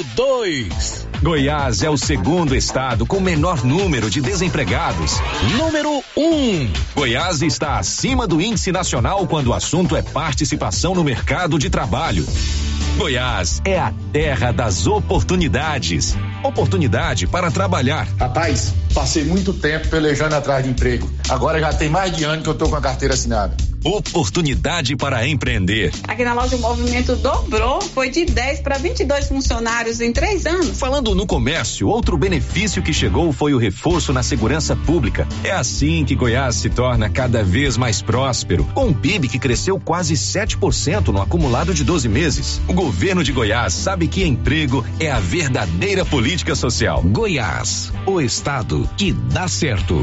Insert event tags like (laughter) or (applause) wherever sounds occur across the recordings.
2. Goiás é o segundo estado com menor número de desempregados. Número 1. Um. Goiás está acima do índice nacional quando o assunto é participação no mercado de trabalho. Goiás é a terra das oportunidades. Oportunidade para trabalhar. Rapaz, passei muito tempo pelejando atrás de emprego. Agora já tem mais de ano que eu tô com a carteira assinada. Oportunidade para empreender. Aqui na loja o movimento dobrou, foi de 10 para 22 funcionários em três anos. Falando no comércio, outro benefício que chegou foi o reforço na segurança pública. É assim que Goiás se torna cada vez mais próspero, com um PIB que cresceu quase 7% no acumulado de 12 meses. O governo de Goiás sabe que emprego é a verdadeira política social. Goiás, o estado que dá certo.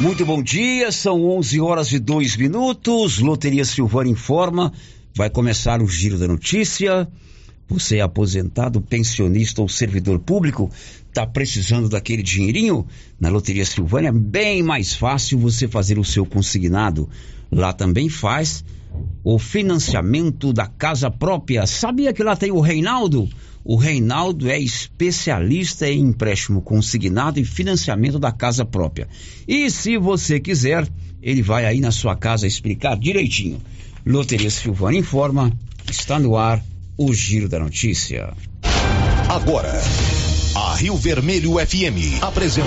Muito bom dia, são 11 horas e 2 minutos. Loteria Silvânia informa. Vai começar o giro da notícia. Você é aposentado, pensionista ou servidor público, está precisando daquele dinheirinho? Na Loteria Silvânia é bem mais fácil você fazer o seu consignado. Lá também faz o financiamento da casa própria. Sabia que lá tem o Reinaldo? O Reinaldo é especialista em empréstimo consignado e financiamento da casa própria. E se você quiser, ele vai aí na sua casa explicar direitinho. Loteria Silvana informa, está no ar o Giro da Notícia. Agora, a Rio Vermelho FM apresenta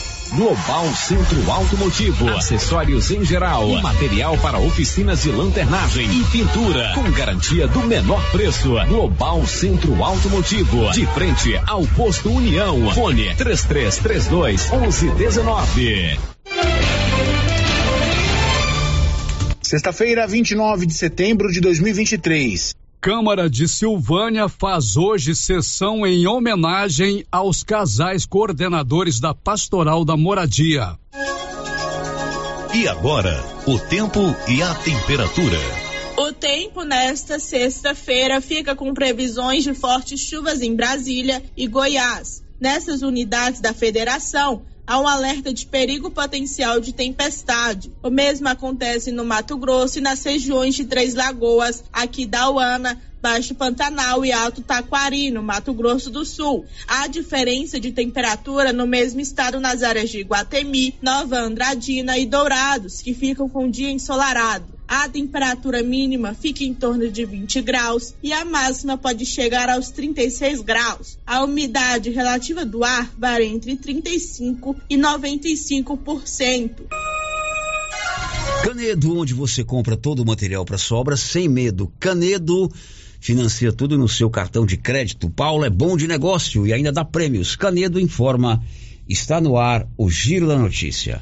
Global Centro Automotivo, acessórios em geral, material para oficinas de lanternagem e pintura, com garantia do menor preço. Global Centro Automotivo, de frente ao posto União. Fone 3332 1119. Sexta-feira, 29 de setembro de 2023. Câmara de Silvânia faz hoje sessão em homenagem aos casais coordenadores da Pastoral da Moradia. E agora, o tempo e a temperatura. O tempo nesta sexta-feira fica com previsões de fortes chuvas em Brasília e Goiás. Nessas unidades da federação, há um alerta de perigo potencial de tempestade. O mesmo acontece no Mato Grosso e nas regiões de Três Lagoas, aqui da Uana, Baixo Pantanal e Alto Taquari, no Mato Grosso do Sul. Há diferença de temperatura no mesmo estado nas áreas de Guatemi, Nova Andradina e Dourados, que ficam com dia ensolarado. A temperatura mínima fica em torno de 20 graus e a máxima pode chegar aos 36 graus. A umidade relativa do ar varia entre 35 e 95%. Canedo, onde você compra todo o material para sobra sem medo. Canedo financia tudo no seu cartão de crédito. Paulo é bom de negócio e ainda dá prêmios. Canedo informa. Está no ar o Giro da Notícia.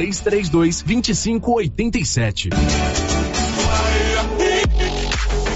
3332 2587.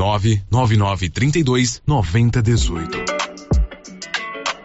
99932 9018.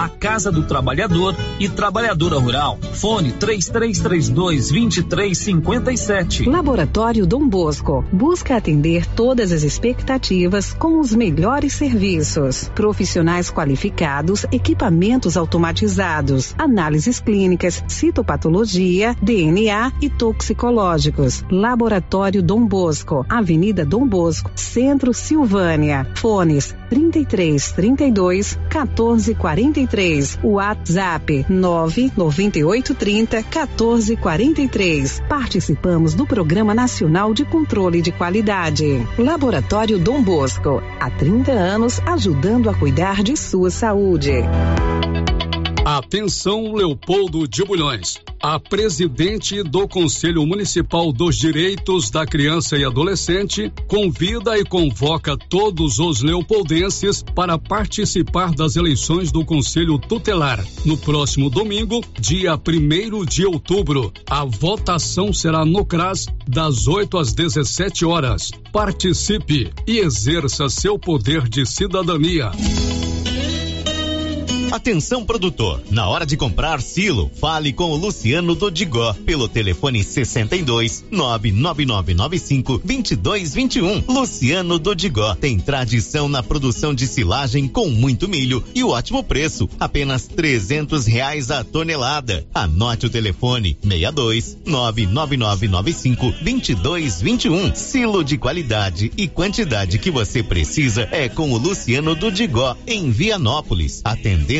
a Casa do Trabalhador e Trabalhadora Rural. Fone 3332 2357. Laboratório Dom Bosco busca atender todas as expectativas com os melhores serviços. Profissionais qualificados, equipamentos automatizados, análises clínicas, citopatologia, DNA e toxicológicos. Laboratório Dom Bosco, Avenida Dom Bosco, Centro Silvânia. Fones 33 32 14 43. WhatsApp 998 30 14 43. Participamos do Programa Nacional de Controle de Qualidade. Laboratório Dom Bosco, há 30 anos ajudando a cuidar de sua saúde. Atenção Leopoldo de Bulhões. A presidente do Conselho Municipal dos Direitos da Criança e Adolescente convida e convoca todos os leopoldenses para participar das eleições do Conselho Tutelar. No próximo domingo, dia 1 de outubro, a votação será no CRAS das 8 às 17 horas. Participe e exerça seu poder de cidadania. Atenção produtor, na hora de comprar silo, fale com o Luciano Dodigó pelo telefone 62 99995 2221. Luciano Dodigó tem tradição na produção de silagem com muito milho e ótimo preço, apenas 300 reais a tonelada. Anote o telefone 62 99995 2221. Silo de qualidade e quantidade que você precisa é com o Luciano Dodigó em Vianópolis, atendendo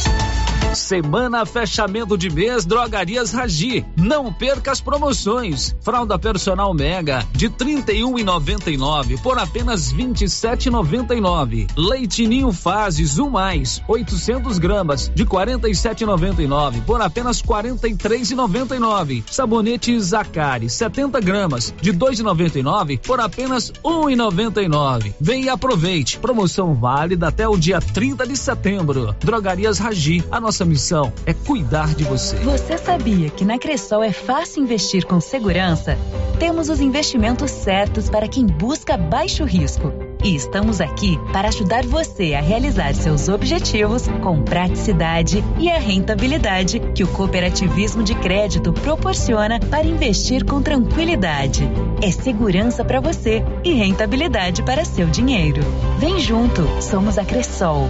Semana fechamento de mês Drogarias Ragi. Não perca as promoções. Fralda personal Mega de 31,99 por apenas 27,99. Leite Ninho Fases 1 mais 800 gramas de 47,99 por apenas 43,99. Sabonete Zacari 70 gramas de 2,99 por apenas 1,99. Vem e aproveite. Promoção válida até o dia 30 de setembro. Drogarias Ragi. A nossa missão é cuidar de você. Você sabia que na Cressol é fácil investir com segurança? Temos os investimentos certos para quem busca baixo risco. E estamos aqui para ajudar você a realizar seus objetivos com praticidade e a rentabilidade que o cooperativismo de crédito proporciona para investir com tranquilidade. É segurança para você e rentabilidade para seu dinheiro. Vem junto, somos a Cressol.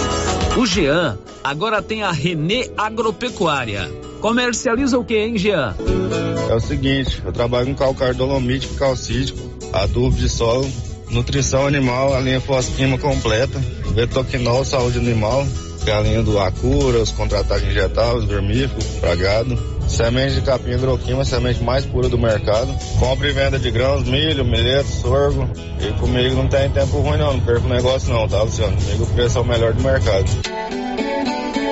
O Jean agora tem a Renê Agropecuária. Comercializa o que, hein, Jean? É o seguinte, eu trabalho com calcário dolomítico, calcítico, adubo de solo, nutrição animal, a linha fosquima completa, betoquinol, saúde animal, que é do Acura, os contra-ataques injetáveis, vermífugo, pragado, semente de capim hidroquima, semente mais pura do mercado, compra e venda de grãos, milho, milheto, sorgo, e comigo não tem tempo ruim não, não perco negócio não, tá Luciano? Comigo o preço é o melhor do mercado.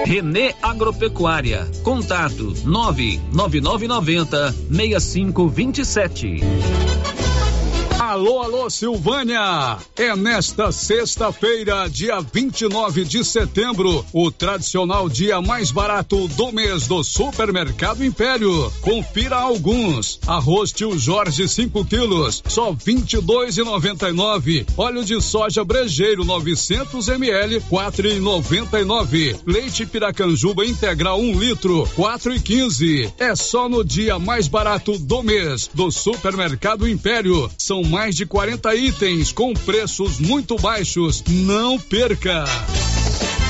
Renê Agropecuária. Contato 99990 6527. Alô, alô, Silvânia! É nesta sexta-feira, dia 29 de setembro, o tradicional dia mais barato do mês do Supermercado Império. Confira alguns: arroz tio Jorge 5 quilos, só 22,99. Óleo de soja brejeiro 900 ml, 4,99. Leite Piracanjuba integral 1 um litro, 4,15. É só no dia mais barato do mês do Supermercado Império. São mais mais de 40 itens com preços muito baixos. Não perca!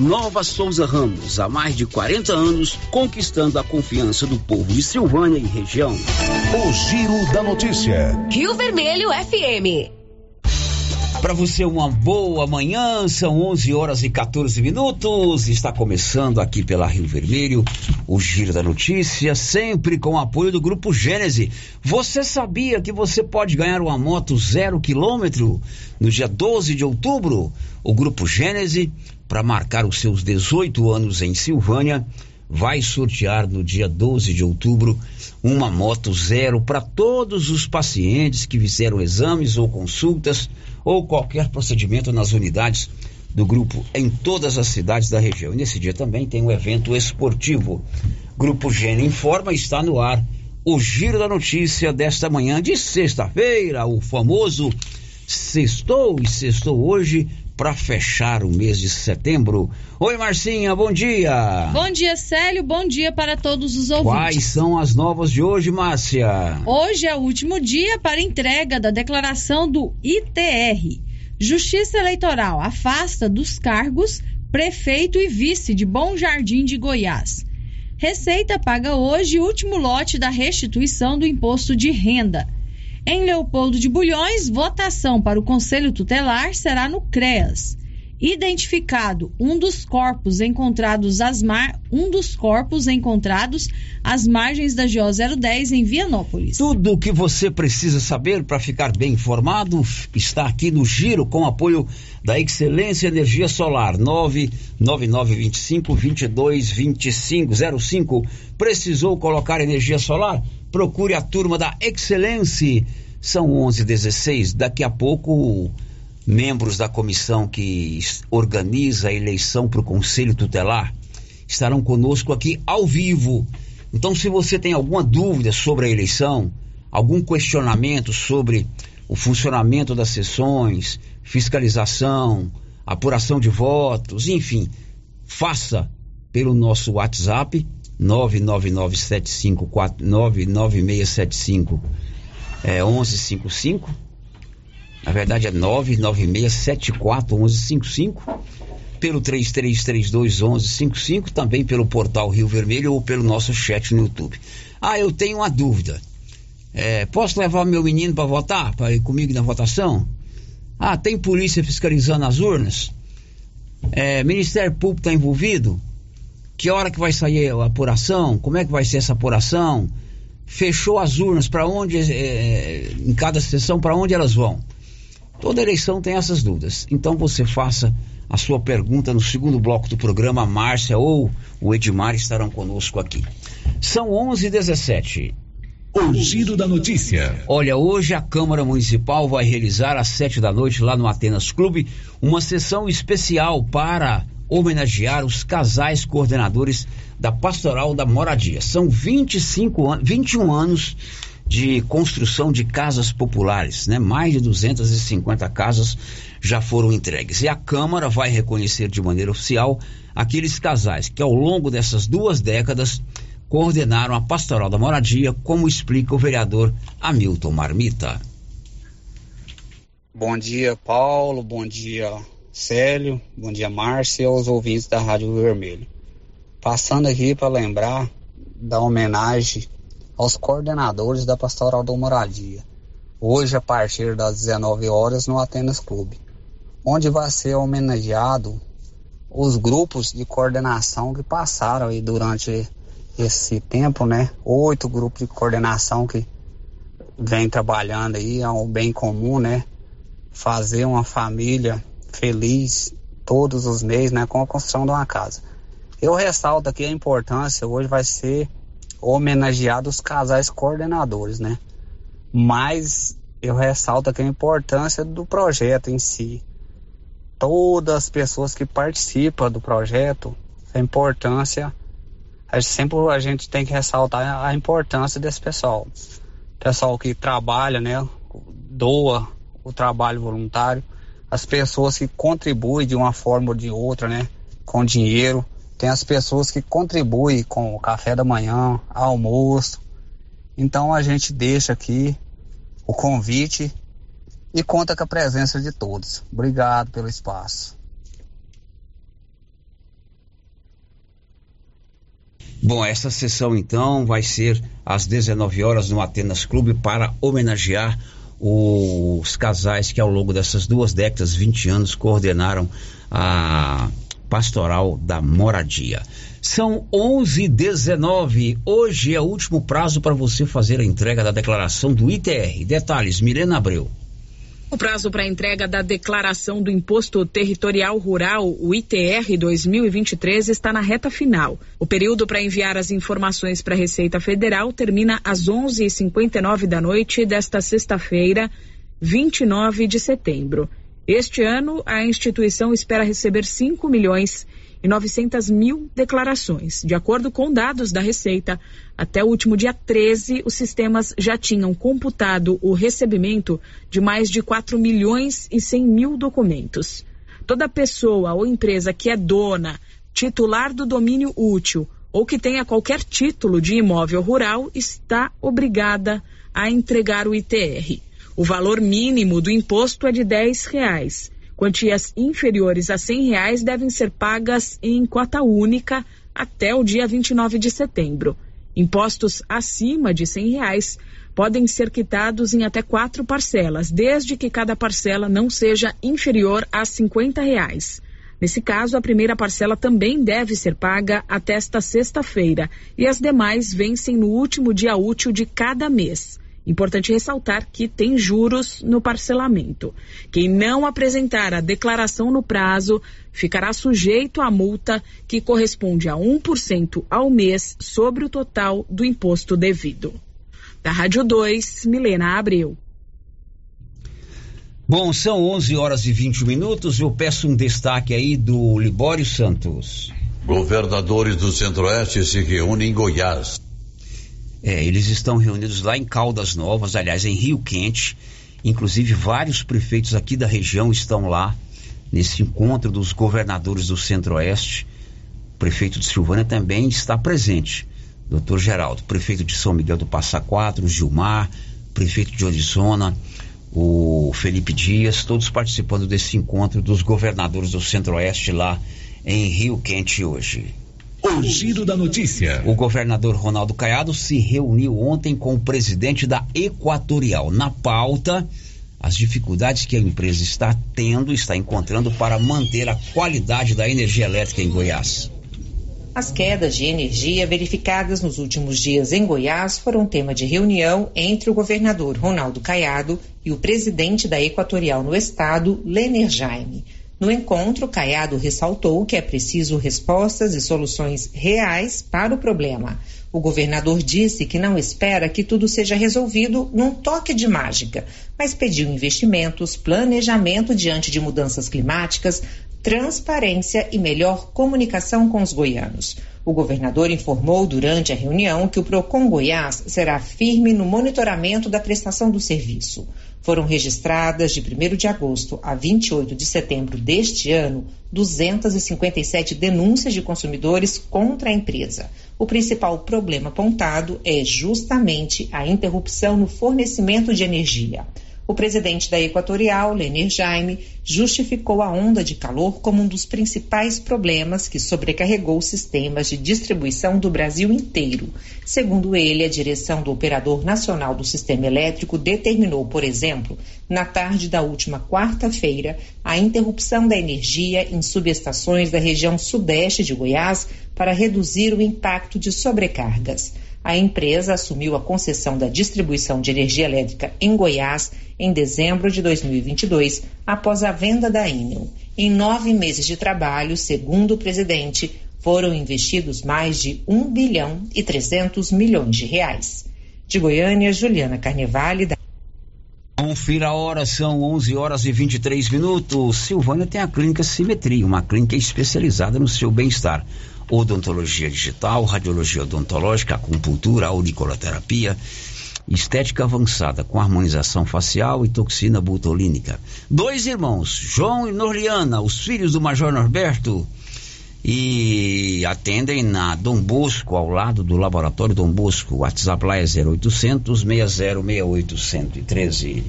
Nova Souza Ramos, há mais de 40 anos, conquistando a confiança do povo de Silvânia e região. O Giro da Notícia. Rio Vermelho FM. Para você, uma boa manhã, são 11 horas e 14 minutos. Está começando aqui pela Rio Vermelho o Giro da Notícia, sempre com o apoio do Grupo Gênese. Você sabia que você pode ganhar uma moto zero quilômetro no dia 12 de outubro? O Grupo Gênese para marcar os seus 18 anos em Silvânia, vai sortear no dia 12 de outubro uma moto zero para todos os pacientes que fizeram exames ou consultas ou qualquer procedimento nas unidades do grupo em todas as cidades da região. E nesse dia também tem um evento esportivo. Grupo Gênio informa está no ar o giro da notícia desta manhã de sexta-feira, o famoso sextou e sextou hoje para fechar o mês de setembro. Oi, Marcinha, bom dia. Bom dia, Célio, bom dia para todos os ouvintes. Quais são as novas de hoje, Márcia? Hoje é o último dia para entrega da declaração do ITR. Justiça Eleitoral afasta dos cargos prefeito e vice de Bom Jardim de Goiás. Receita paga hoje o último lote da restituição do imposto de renda. Em Leopoldo de Bulhões, votação para o Conselho Tutelar será no CREAS. Identificado um dos corpos encontrados às mar... um dos corpos encontrados às margens da GO 010 em Vianópolis. Tudo o que você precisa saber para ficar bem informado está aqui no Giro com apoio da Excelência Energia Solar 99925 222505. Precisou colocar energia solar? Procure a turma da Excelência. São 11:16. Daqui a pouco, membros da comissão que organiza a eleição para o Conselho Tutelar estarão conosco aqui ao vivo. Então, se você tem alguma dúvida sobre a eleição, algum questionamento sobre o funcionamento das sessões, fiscalização, apuração de votos, enfim, faça pelo nosso WhatsApp 99975 é 1155. Na verdade é 99674 1155 pelo 3332 1155, também pelo portal Rio Vermelho ou pelo nosso chat no YouTube. Ah, eu tenho uma dúvida. É, posso levar meu menino para votar, para ir comigo na votação? Ah, tem polícia fiscalizando as urnas? É, Ministério Público está envolvido? Que hora que vai sair a apuração? Como é que vai ser essa apuração? Fechou as urnas, para onde, é, em cada sessão, para onde elas vão? Toda eleição tem essas dúvidas. Então você faça a sua pergunta no segundo bloco do programa. A Márcia ou o Edmar estarão conosco aqui. São 11h17. O giro da notícia. Olha, hoje a Câmara Municipal vai realizar às sete da noite lá no Atenas Clube uma sessão especial para homenagear os casais coordenadores da Pastoral da Moradia. São 25 anos, 21 anos de construção de casas populares, né? Mais de 250 casas já foram entregues. E a Câmara vai reconhecer de maneira oficial aqueles casais que ao longo dessas duas décadas coordenaram a Pastoral da Moradia, como explica o vereador Hamilton Marmita. Bom dia, Paulo. Bom dia, Célio. Bom dia, Márcia e aos ouvintes da Rádio Vermelho. Passando aqui para lembrar da homenagem aos coordenadores da Pastoral da Moradia. Hoje, a partir das 19 horas, no Atenas Clube, onde vai ser homenageado os grupos de coordenação que passaram aí durante esse tempo, né? Oito grupos de coordenação que vem trabalhando aí é um bem comum, né? Fazer uma família feliz todos os meses, né? Com a construção de uma casa. Eu ressalto aqui a importância, hoje vai ser homenageado os casais coordenadores, né? Mas eu ressalto aqui a importância do projeto em si. Todas as pessoas que participam do projeto, a importância a gente, sempre a gente tem que ressaltar a importância desse pessoal. Pessoal que trabalha, né, doa o trabalho voluntário, as pessoas que contribuem de uma forma ou de outra, né, com dinheiro, tem as pessoas que contribuem com o café da manhã, almoço. Então a gente deixa aqui o convite e conta com a presença de todos. Obrigado pelo espaço. Bom, essa sessão então vai ser às 19 horas no Atenas Clube para homenagear os casais que ao longo dessas duas décadas, 20 anos, coordenaram a pastoral da moradia. São 11:19. Hoje é o último prazo para você fazer a entrega da declaração do ITR. Detalhes, Milena Abreu. O prazo para entrega da declaração do Imposto Territorial Rural, o ITR 2023, está na reta final. O período para enviar as informações para a Receita Federal termina às 11h59 da noite desta sexta-feira, 29 de setembro. Este ano, a instituição espera receber 5 milhões e 900 mil declarações. De acordo com dados da Receita, até o último dia 13, os sistemas já tinham computado o recebimento de mais de 4 milhões e 100 mil documentos. Toda pessoa ou empresa que é dona, titular do domínio útil ou que tenha qualquer título de imóvel rural está obrigada a entregar o ITR. O valor mínimo do imposto é de R$ reais. Quantias inferiores a R$ reais devem ser pagas em cota única até o dia 29 de setembro. Impostos acima de R$ reais podem ser quitados em até quatro parcelas, desde que cada parcela não seja inferior a 50 reais. Nesse caso, a primeira parcela também deve ser paga até esta sexta-feira e as demais vencem no último dia útil de cada mês. Importante ressaltar que tem juros no parcelamento. Quem não apresentar a declaração no prazo ficará sujeito à multa que corresponde a 1% ao mês sobre o total do imposto devido. Da Rádio 2, Milena Abreu. Bom, são 11 horas e 20 minutos. Eu peço um destaque aí do Libório Santos. Governadores do Centro-Oeste se reúnem em Goiás. É, eles estão reunidos lá em Caldas Novas, aliás, em Rio Quente. Inclusive, vários prefeitos aqui da região estão lá nesse encontro dos governadores do Centro-Oeste. O prefeito de Silvânia também está presente. Doutor Geraldo, prefeito de São Miguel do Passa Quatro, Gilmar, prefeito de Orizona o Felipe Dias, todos participando desse encontro dos governadores do Centro-Oeste lá em Rio Quente hoje. O giro da notícia. O governador Ronaldo Caiado se reuniu ontem com o presidente da Equatorial. Na pauta, as dificuldades que a empresa está tendo, está encontrando para manter a qualidade da energia elétrica em Goiás. As quedas de energia verificadas nos últimos dias em Goiás foram tema de reunião entre o governador Ronaldo Caiado e o presidente da Equatorial no estado, Lener Jaime. No encontro, Caiado ressaltou que é preciso respostas e soluções reais para o problema. O governador disse que não espera que tudo seja resolvido num toque de mágica, mas pediu investimentos, planejamento diante de mudanças climáticas, transparência e melhor comunicação com os goianos. O governador informou durante a reunião que o Procon Goiás será firme no monitoramento da prestação do serviço. Foram registradas de 1 de agosto a 28 de setembro deste ano 257 denúncias de consumidores contra a empresa. O principal problema apontado é justamente a interrupção no fornecimento de energia. O presidente da Equatorial, Lenir Jaime, justificou a onda de calor como um dos principais problemas que sobrecarregou sistemas de distribuição do Brasil inteiro. Segundo ele, a direção do Operador Nacional do Sistema Elétrico determinou, por exemplo, na tarde da última quarta-feira, a interrupção da energia em subestações da região sudeste de Goiás para reduzir o impacto de sobrecargas a empresa assumiu a concessão da distribuição de energia elétrica em Goiás em dezembro de 2022, após a venda da Enel. Em nove meses de trabalho, segundo o presidente, foram investidos mais de 1 bilhão e 300 milhões de reais. De Goiânia, Juliana Carnevale. Da... Confira a hora, são 11 horas e 23 minutos. Silvânia tem a clínica Simetria, uma clínica especializada no seu bem-estar odontologia digital, radiologia odontológica, acupuntura, auricoloterapia, estética avançada com harmonização facial e toxina butolínica. Dois irmãos, João e Norliana, os filhos do Major Norberto, e atendem na Dom Bosco, ao lado do Laboratório Dom Bosco. O WhatsApp lá é 0800 6068 113.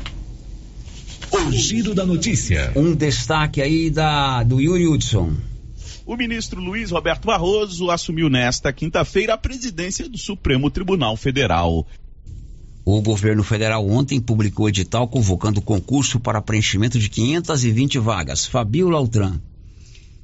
O giro da notícia. Um destaque aí da, do Yuri Hudson. O ministro Luiz Roberto Barroso assumiu nesta quinta-feira a presidência do Supremo Tribunal Federal. O governo federal ontem publicou edital convocando concurso para preenchimento de 520 vagas. Fabio Lautran.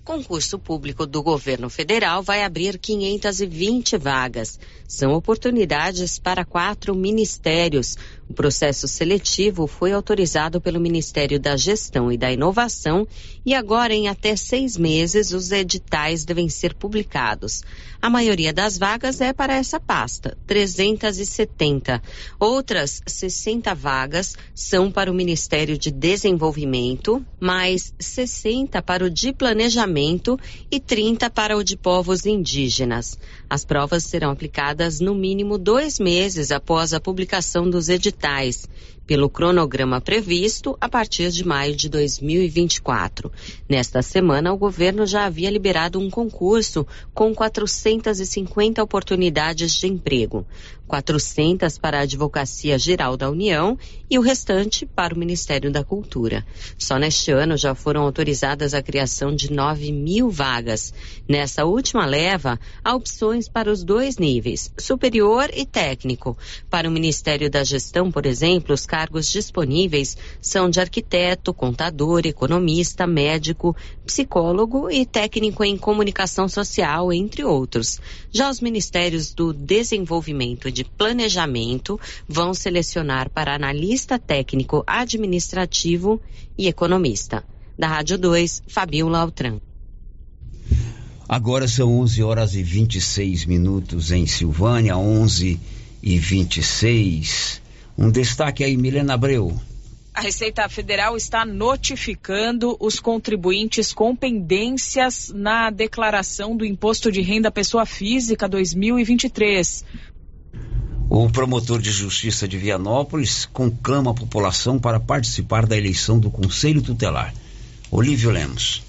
Concurso público do governo federal vai abrir 520 vagas. São oportunidades para quatro ministérios. O processo seletivo foi autorizado pelo Ministério da Gestão e da Inovação e agora, em até seis meses, os editais devem ser publicados. A maioria das vagas é para essa pasta, 370. Outras 60 vagas são para o Ministério de Desenvolvimento, mais 60 para o de Planejamento e 30 para o de Povos Indígenas. As provas serão aplicadas no mínimo dois meses após a publicação dos editais pelo cronograma previsto a partir de maio de 2024. Nesta semana, o governo já havia liberado um concurso com 450 oportunidades de emprego. 400 para a Advocacia Geral da União e o restante para o Ministério da Cultura. Só neste ano já foram autorizadas a criação de 9 mil vagas. Nessa última leva, há opções para os dois níveis, superior e técnico. Para o Ministério da Gestão, por exemplo, os cargos disponíveis são de arquiteto, contador, economista, médico, psicólogo e técnico em comunicação social, entre outros. Já os ministérios do Desenvolvimento e de Planejamento vão selecionar para analista técnico administrativo e economista. Da Rádio 2, Fabio Lautran. Agora são 11 horas e 26 minutos em Silvânia, 11 2026. Um destaque aí, Milena Abreu. A Receita Federal está notificando os contribuintes com pendências na declaração do Imposto de Renda Pessoa Física 2023. O promotor de justiça de Vianópolis conclama a população para participar da eleição do Conselho Tutelar. Olívio Lemos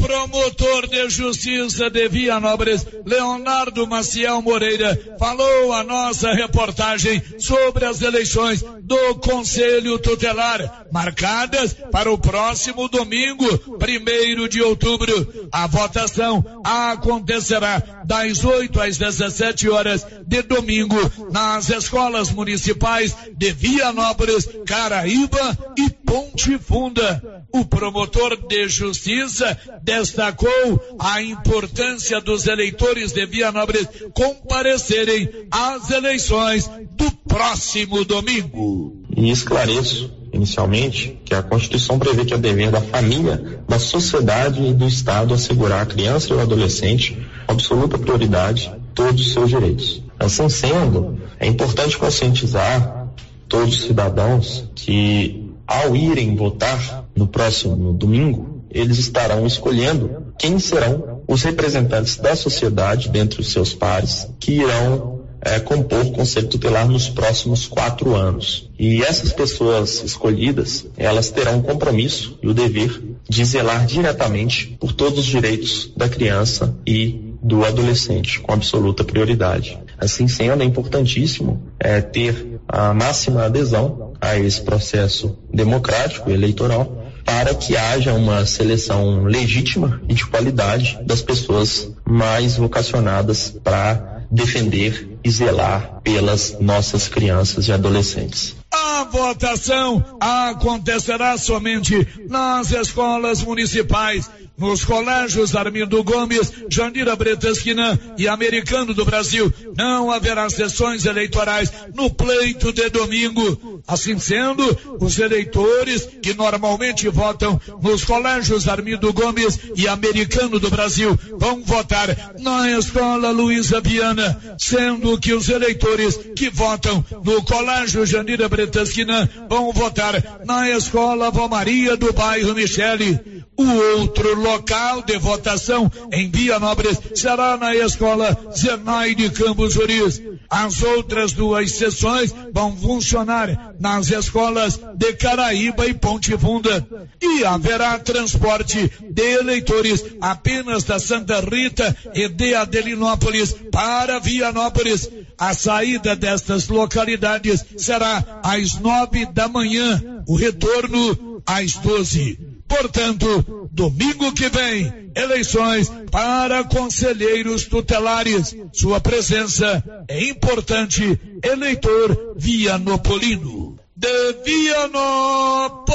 promotor de justiça de Vianópolis, Leonardo Maciel Moreira, falou a nossa reportagem sobre as eleições do Conselho Tutelar, marcadas para o próximo domingo, primeiro de outubro. A votação acontecerá das 8 às 17 horas de domingo nas escolas municipais de Vianópolis, Caraíba e Ponte Funda. O promotor de justiça destacou a importância dos eleitores de Vianópolis comparecerem às eleições do próximo domingo. E esclareço inicialmente que a Constituição prevê que é dever da família, da sociedade e do Estado assegurar à criança e ao adolescente absoluta prioridade todos os seus direitos. Assim sendo, é importante conscientizar todos os cidadãos que ao irem votar no próximo domingo, eles estarão escolhendo quem serão os representantes da sociedade dentre os seus pares que irão é, compor o Conselho Tutelar nos próximos quatro anos. E essas pessoas escolhidas, elas terão o compromisso e o dever de zelar diretamente por todos os direitos da criança e do adolescente, com absoluta prioridade. Assim sendo, é importantíssimo é, ter a máxima adesão a esse processo democrático e eleitoral para que haja uma seleção legítima e de qualidade das pessoas mais vocacionadas para defender e zelar pelas nossas crianças e adolescentes. A votação acontecerá somente nas escolas municipais nos colégios Armindo Gomes, Jandira Bretasquina e Americano do Brasil. Não haverá sessões eleitorais no pleito de domingo. Assim sendo, os eleitores que normalmente votam nos colégios Armindo Gomes e Americano do Brasil vão votar na escola Luísa Viana, sendo que os eleitores que votam no colégio Jandira Bretasquina vão votar na escola Maria do bairro Michele. O outro local de votação em Vianópolis será na escola Zenai de Campos Juris. As outras duas sessões vão funcionar nas escolas de Caraíba e Ponte Funda. E haverá transporte de eleitores apenas da Santa Rita e de Adelinópolis para Vianópolis. A saída destas localidades será às nove da manhã, o retorno às doze. Portanto, domingo que vem, eleições para conselheiros tutelares. Sua presença é importante, eleitor Vianopolino. De Vianópolis,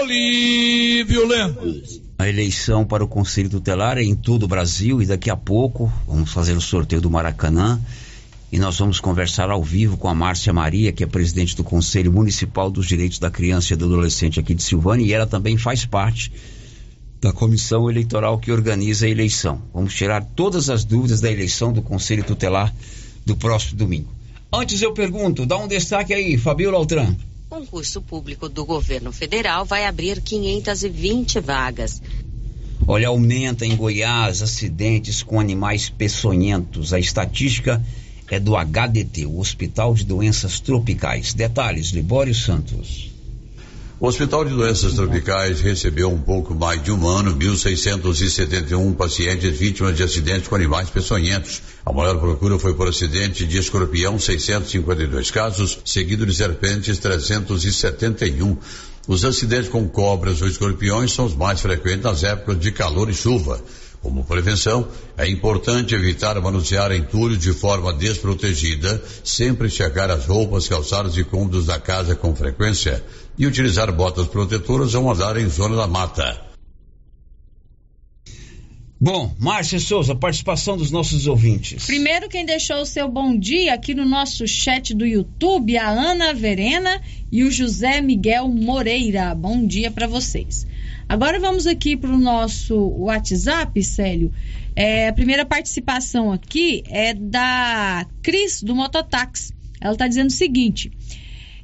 Olívio Lemos. A eleição para o Conselho Tutelar é em todo o Brasil e daqui a pouco vamos fazer o sorteio do Maracanã e nós vamos conversar ao vivo com a Márcia Maria, que é presidente do Conselho Municipal dos Direitos da Criança e do Adolescente aqui de Silvânia, e ela também faz parte da comissão eleitoral que organiza a eleição. Vamos tirar todas as dúvidas da eleição do Conselho Tutelar do próximo domingo. Antes eu pergunto, dá um destaque aí, Fabiola Altran. Concurso público do governo federal vai abrir 520 vagas. Olha, aumenta em Goiás acidentes com animais peçonhentos. A estatística é do HDT, o Hospital de Doenças Tropicais. Detalhes, Libório Santos. O Hospital de Doenças Tropicais recebeu um pouco mais de um ano 1.671 pacientes vítimas de acidentes com animais peçonhentos. A maior procura foi por acidente de escorpião, 652 casos, seguido de serpentes, 371. Os acidentes com cobras ou escorpiões são os mais frequentes nas épocas de calor e chuva. Como prevenção, é importante evitar manusear entulhos de forma desprotegida, sempre checar as roupas, calçados e cômodos da casa com frequência e utilizar botas protetoras ao andar em zona da mata. Bom, Márcia Souza, participação dos nossos ouvintes. Primeiro, quem deixou o seu bom dia aqui no nosso chat do YouTube, a Ana Verena e o José Miguel Moreira. Bom dia para vocês. Agora vamos aqui para o nosso WhatsApp, Célio. É, a primeira participação aqui é da Cris, do Mototáxi. Ela está dizendo o seguinte.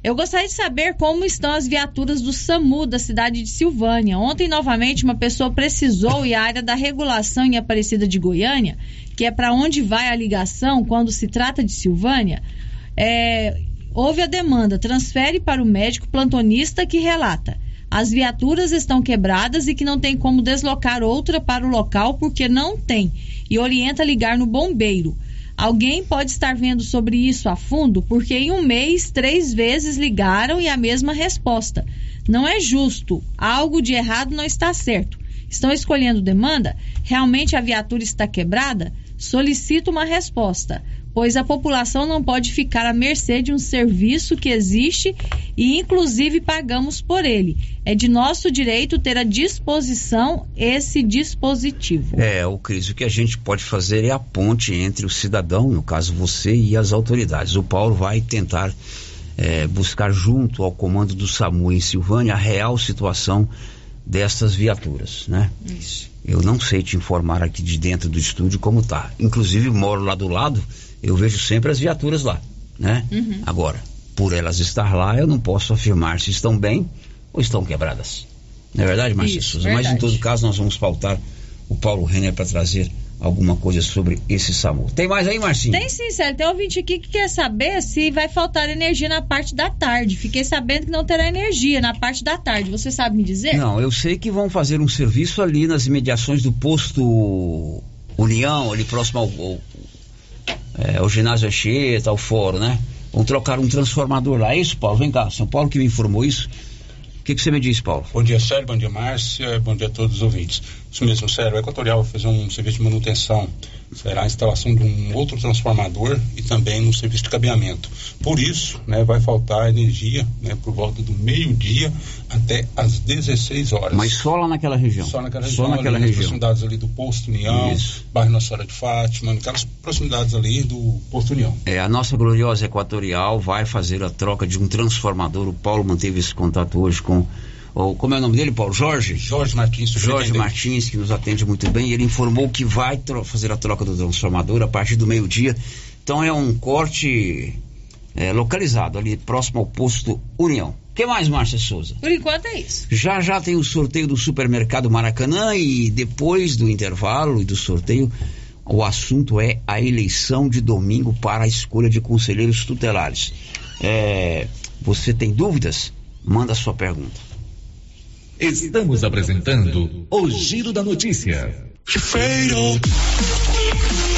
Eu gostaria de saber como estão as viaturas do SAMU da cidade de Silvânia. Ontem, novamente, uma pessoa precisou ir à área da regulação em Aparecida de Goiânia, que é para onde vai a ligação quando se trata de Silvânia. É, houve a demanda, transfere para o médico plantonista que relata. As viaturas estão quebradas e que não tem como deslocar outra para o local porque não tem. E orienta ligar no bombeiro. Alguém pode estar vendo sobre isso a fundo, porque em um mês, três vezes ligaram e a mesma resposta. Não é justo. Algo de errado não está certo. Estão escolhendo demanda? Realmente a viatura está quebrada? Solicito uma resposta pois a população não pode ficar à mercê de um serviço que existe e, inclusive, pagamos por ele. É de nosso direito ter à disposição esse dispositivo. É, o Cris, o que a gente pode fazer é a ponte entre o cidadão, no caso você, e as autoridades. O Paulo vai tentar é, buscar junto ao comando do SAMU em Silvânia a real situação dessas viaturas, né? Isso. Eu não sei te informar aqui de dentro do estúdio como tá. Inclusive moro lá do lado eu vejo sempre as viaturas lá, né? Uhum. Agora, por elas estar lá, eu não posso afirmar se estão bem ou estão quebradas. Não é verdade, Márcia Souza? Mas em todo caso, nós vamos pautar o Paulo Renner para trazer alguma coisa sobre esse SAMU. Tem mais aí, Marcinho? Tem sim, Sérgio. Tem um ouvinte aqui que quer saber se vai faltar energia na parte da tarde. Fiquei sabendo que não terá energia na parte da tarde. Você sabe me dizer? Não, eu sei que vão fazer um serviço ali nas imediações do posto União, ali próximo ao, ao é, o ginásio Anchieta, o fórum, né? Vão trocar um transformador lá. É isso, Paulo? Vem cá, São Paulo que me informou isso. O que, que você me diz, Paulo? Bom dia, Sérgio. Bom dia, Márcia. Bom dia a todos os ouvintes. Isso mesmo, Sérgio. O Equatorial vai fazer um serviço de manutenção será a instalação de um outro transformador e também um serviço de cabeamento. Por isso, né, vai faltar energia né, por volta do meio-dia até às 16 horas. Mas só lá naquela região? Só naquela região. Só naquela ali, região. proximidades ali do Posto União, Isso. bairro Nossa Senhora de Fátima, naquelas proximidades ali do Posto União. É, a nossa gloriosa Equatorial vai fazer a troca de um transformador. O Paulo manteve esse contato hoje com ou como é o nome dele, Paulo? Jorge? Jorge Martins. Jorge Martins, que nos atende muito bem. Ele informou que vai fazer a troca do transformador a partir do meio-dia. Então é um corte é, localizado ali próximo ao posto União. O que mais, Márcia Souza? Por enquanto é isso. Já já tem o sorteio do supermercado Maracanã e depois do intervalo e do sorteio, o assunto é a eleição de domingo para a escolha de conselheiros tutelares. É, você tem dúvidas? Manda sua pergunta. Estamos apresentando o Giro da Notícia.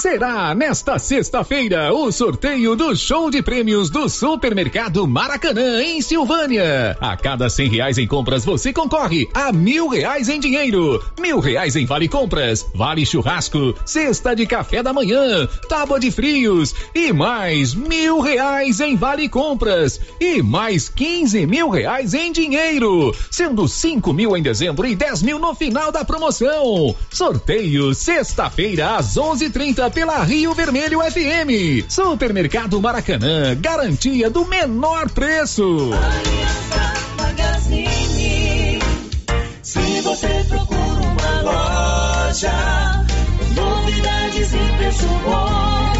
Será nesta sexta-feira o sorteio do show de prêmios do Supermercado Maracanã, em Silvânia. A cada cem reais em compras, você concorre a mil reais em dinheiro, mil reais em vale compras, vale churrasco, cesta de café da manhã, tábua de frios e mais mil reais em vale compras e mais quinze mil reais em dinheiro, sendo cinco mil em dezembro e dez mil no final da promoção. Sorteio sexta-feira às onze trinta pela Rio Vermelho FM. Supermercado Maracanã, garantia do menor preço. Aliança Magazine. Se você procura uma loja, novidades e preço bom,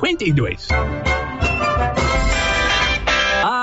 0952.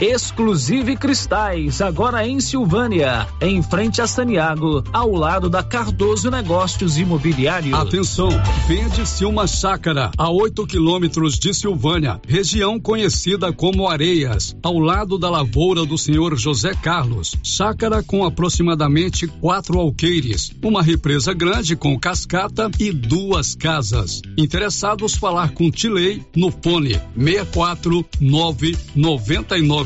Exclusive Cristais, agora em Silvânia, em frente a Saniago, ao lado da Cardoso Negócios Imobiliários. Atenção, vende-se uma chácara a 8 quilômetros de Silvânia, região conhecida como Areias, ao lado da lavoura do senhor José Carlos. Chácara com aproximadamente quatro alqueires, uma represa grande com cascata e duas casas. Interessados falar com Tilei no fone 64 999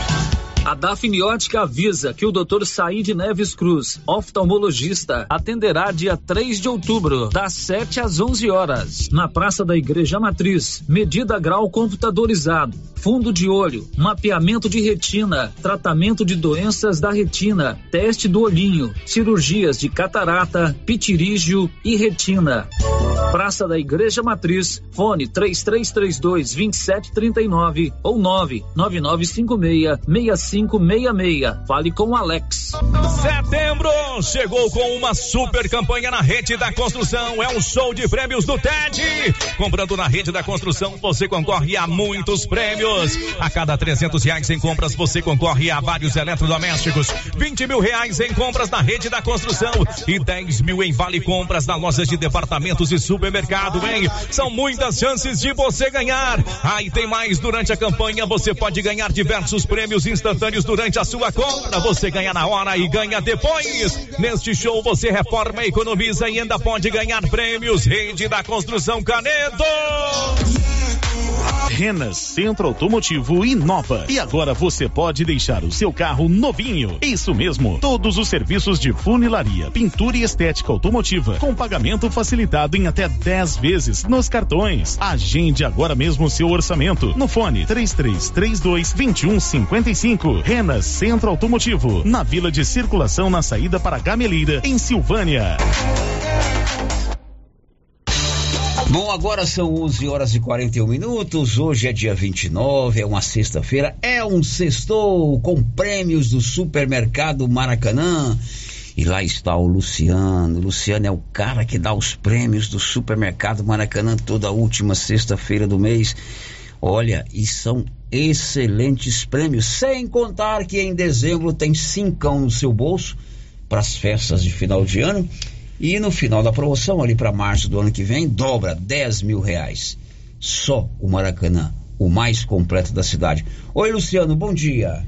A Dafniótica avisa que o Dr. Said Neves Cruz, oftalmologista, atenderá dia 3 de outubro, das 7 às 11 horas, na Praça da Igreja Matriz. Medida grau computadorizado, fundo de olho, mapeamento de retina, tratamento de doenças da retina, teste do olhinho, cirurgias de catarata, pitirígio e retina. Praça da Igreja Matriz, fone 3332 2739 ou 99956 6566. Fale com Alex. Setembro chegou com uma super campanha na rede da construção. É um show de prêmios do TED. Comprando na rede da construção, você concorre a muitos prêmios. A cada 300 reais em compras, você concorre a vários eletrodomésticos. 20 mil reais em compras na rede da construção e 10 mil em vale compras na lojas de departamentos e super supermercado, hein? São muitas chances de você ganhar. Aí tem mais durante a campanha, você pode ganhar diversos prêmios instantâneos durante a sua compra. Você ganha na hora e ganha depois. Neste show você reforma, economiza e ainda pode ganhar prêmios. Rede da Construção Canedo. Renas Centro Automotivo inova. E agora você pode deixar o seu carro novinho. Isso mesmo. Todos os serviços de funilaria, pintura e estética automotiva com pagamento facilitado em até 10 vezes nos cartões. Agende agora mesmo o seu orçamento no fone 3332 2155. Renas Centro Automotivo, na Vila de Circulação na saída para Gameleira, em Silvânia. Bom, agora são 11 horas e 41 minutos. Hoje é dia 29, é uma sexta-feira. É um sextou com prêmios do supermercado Maracanã. E lá está o Luciano. O Luciano é o cara que dá os prêmios do supermercado Maracanã toda última sexta-feira do mês. Olha, e são excelentes prêmios, sem contar que em dezembro tem cincão no seu bolso para as festas de final de ano. E no final da promoção, ali para março do ano que vem, dobra 10 mil reais. Só o Maracanã, o mais completo da cidade. Oi, Luciano, bom dia.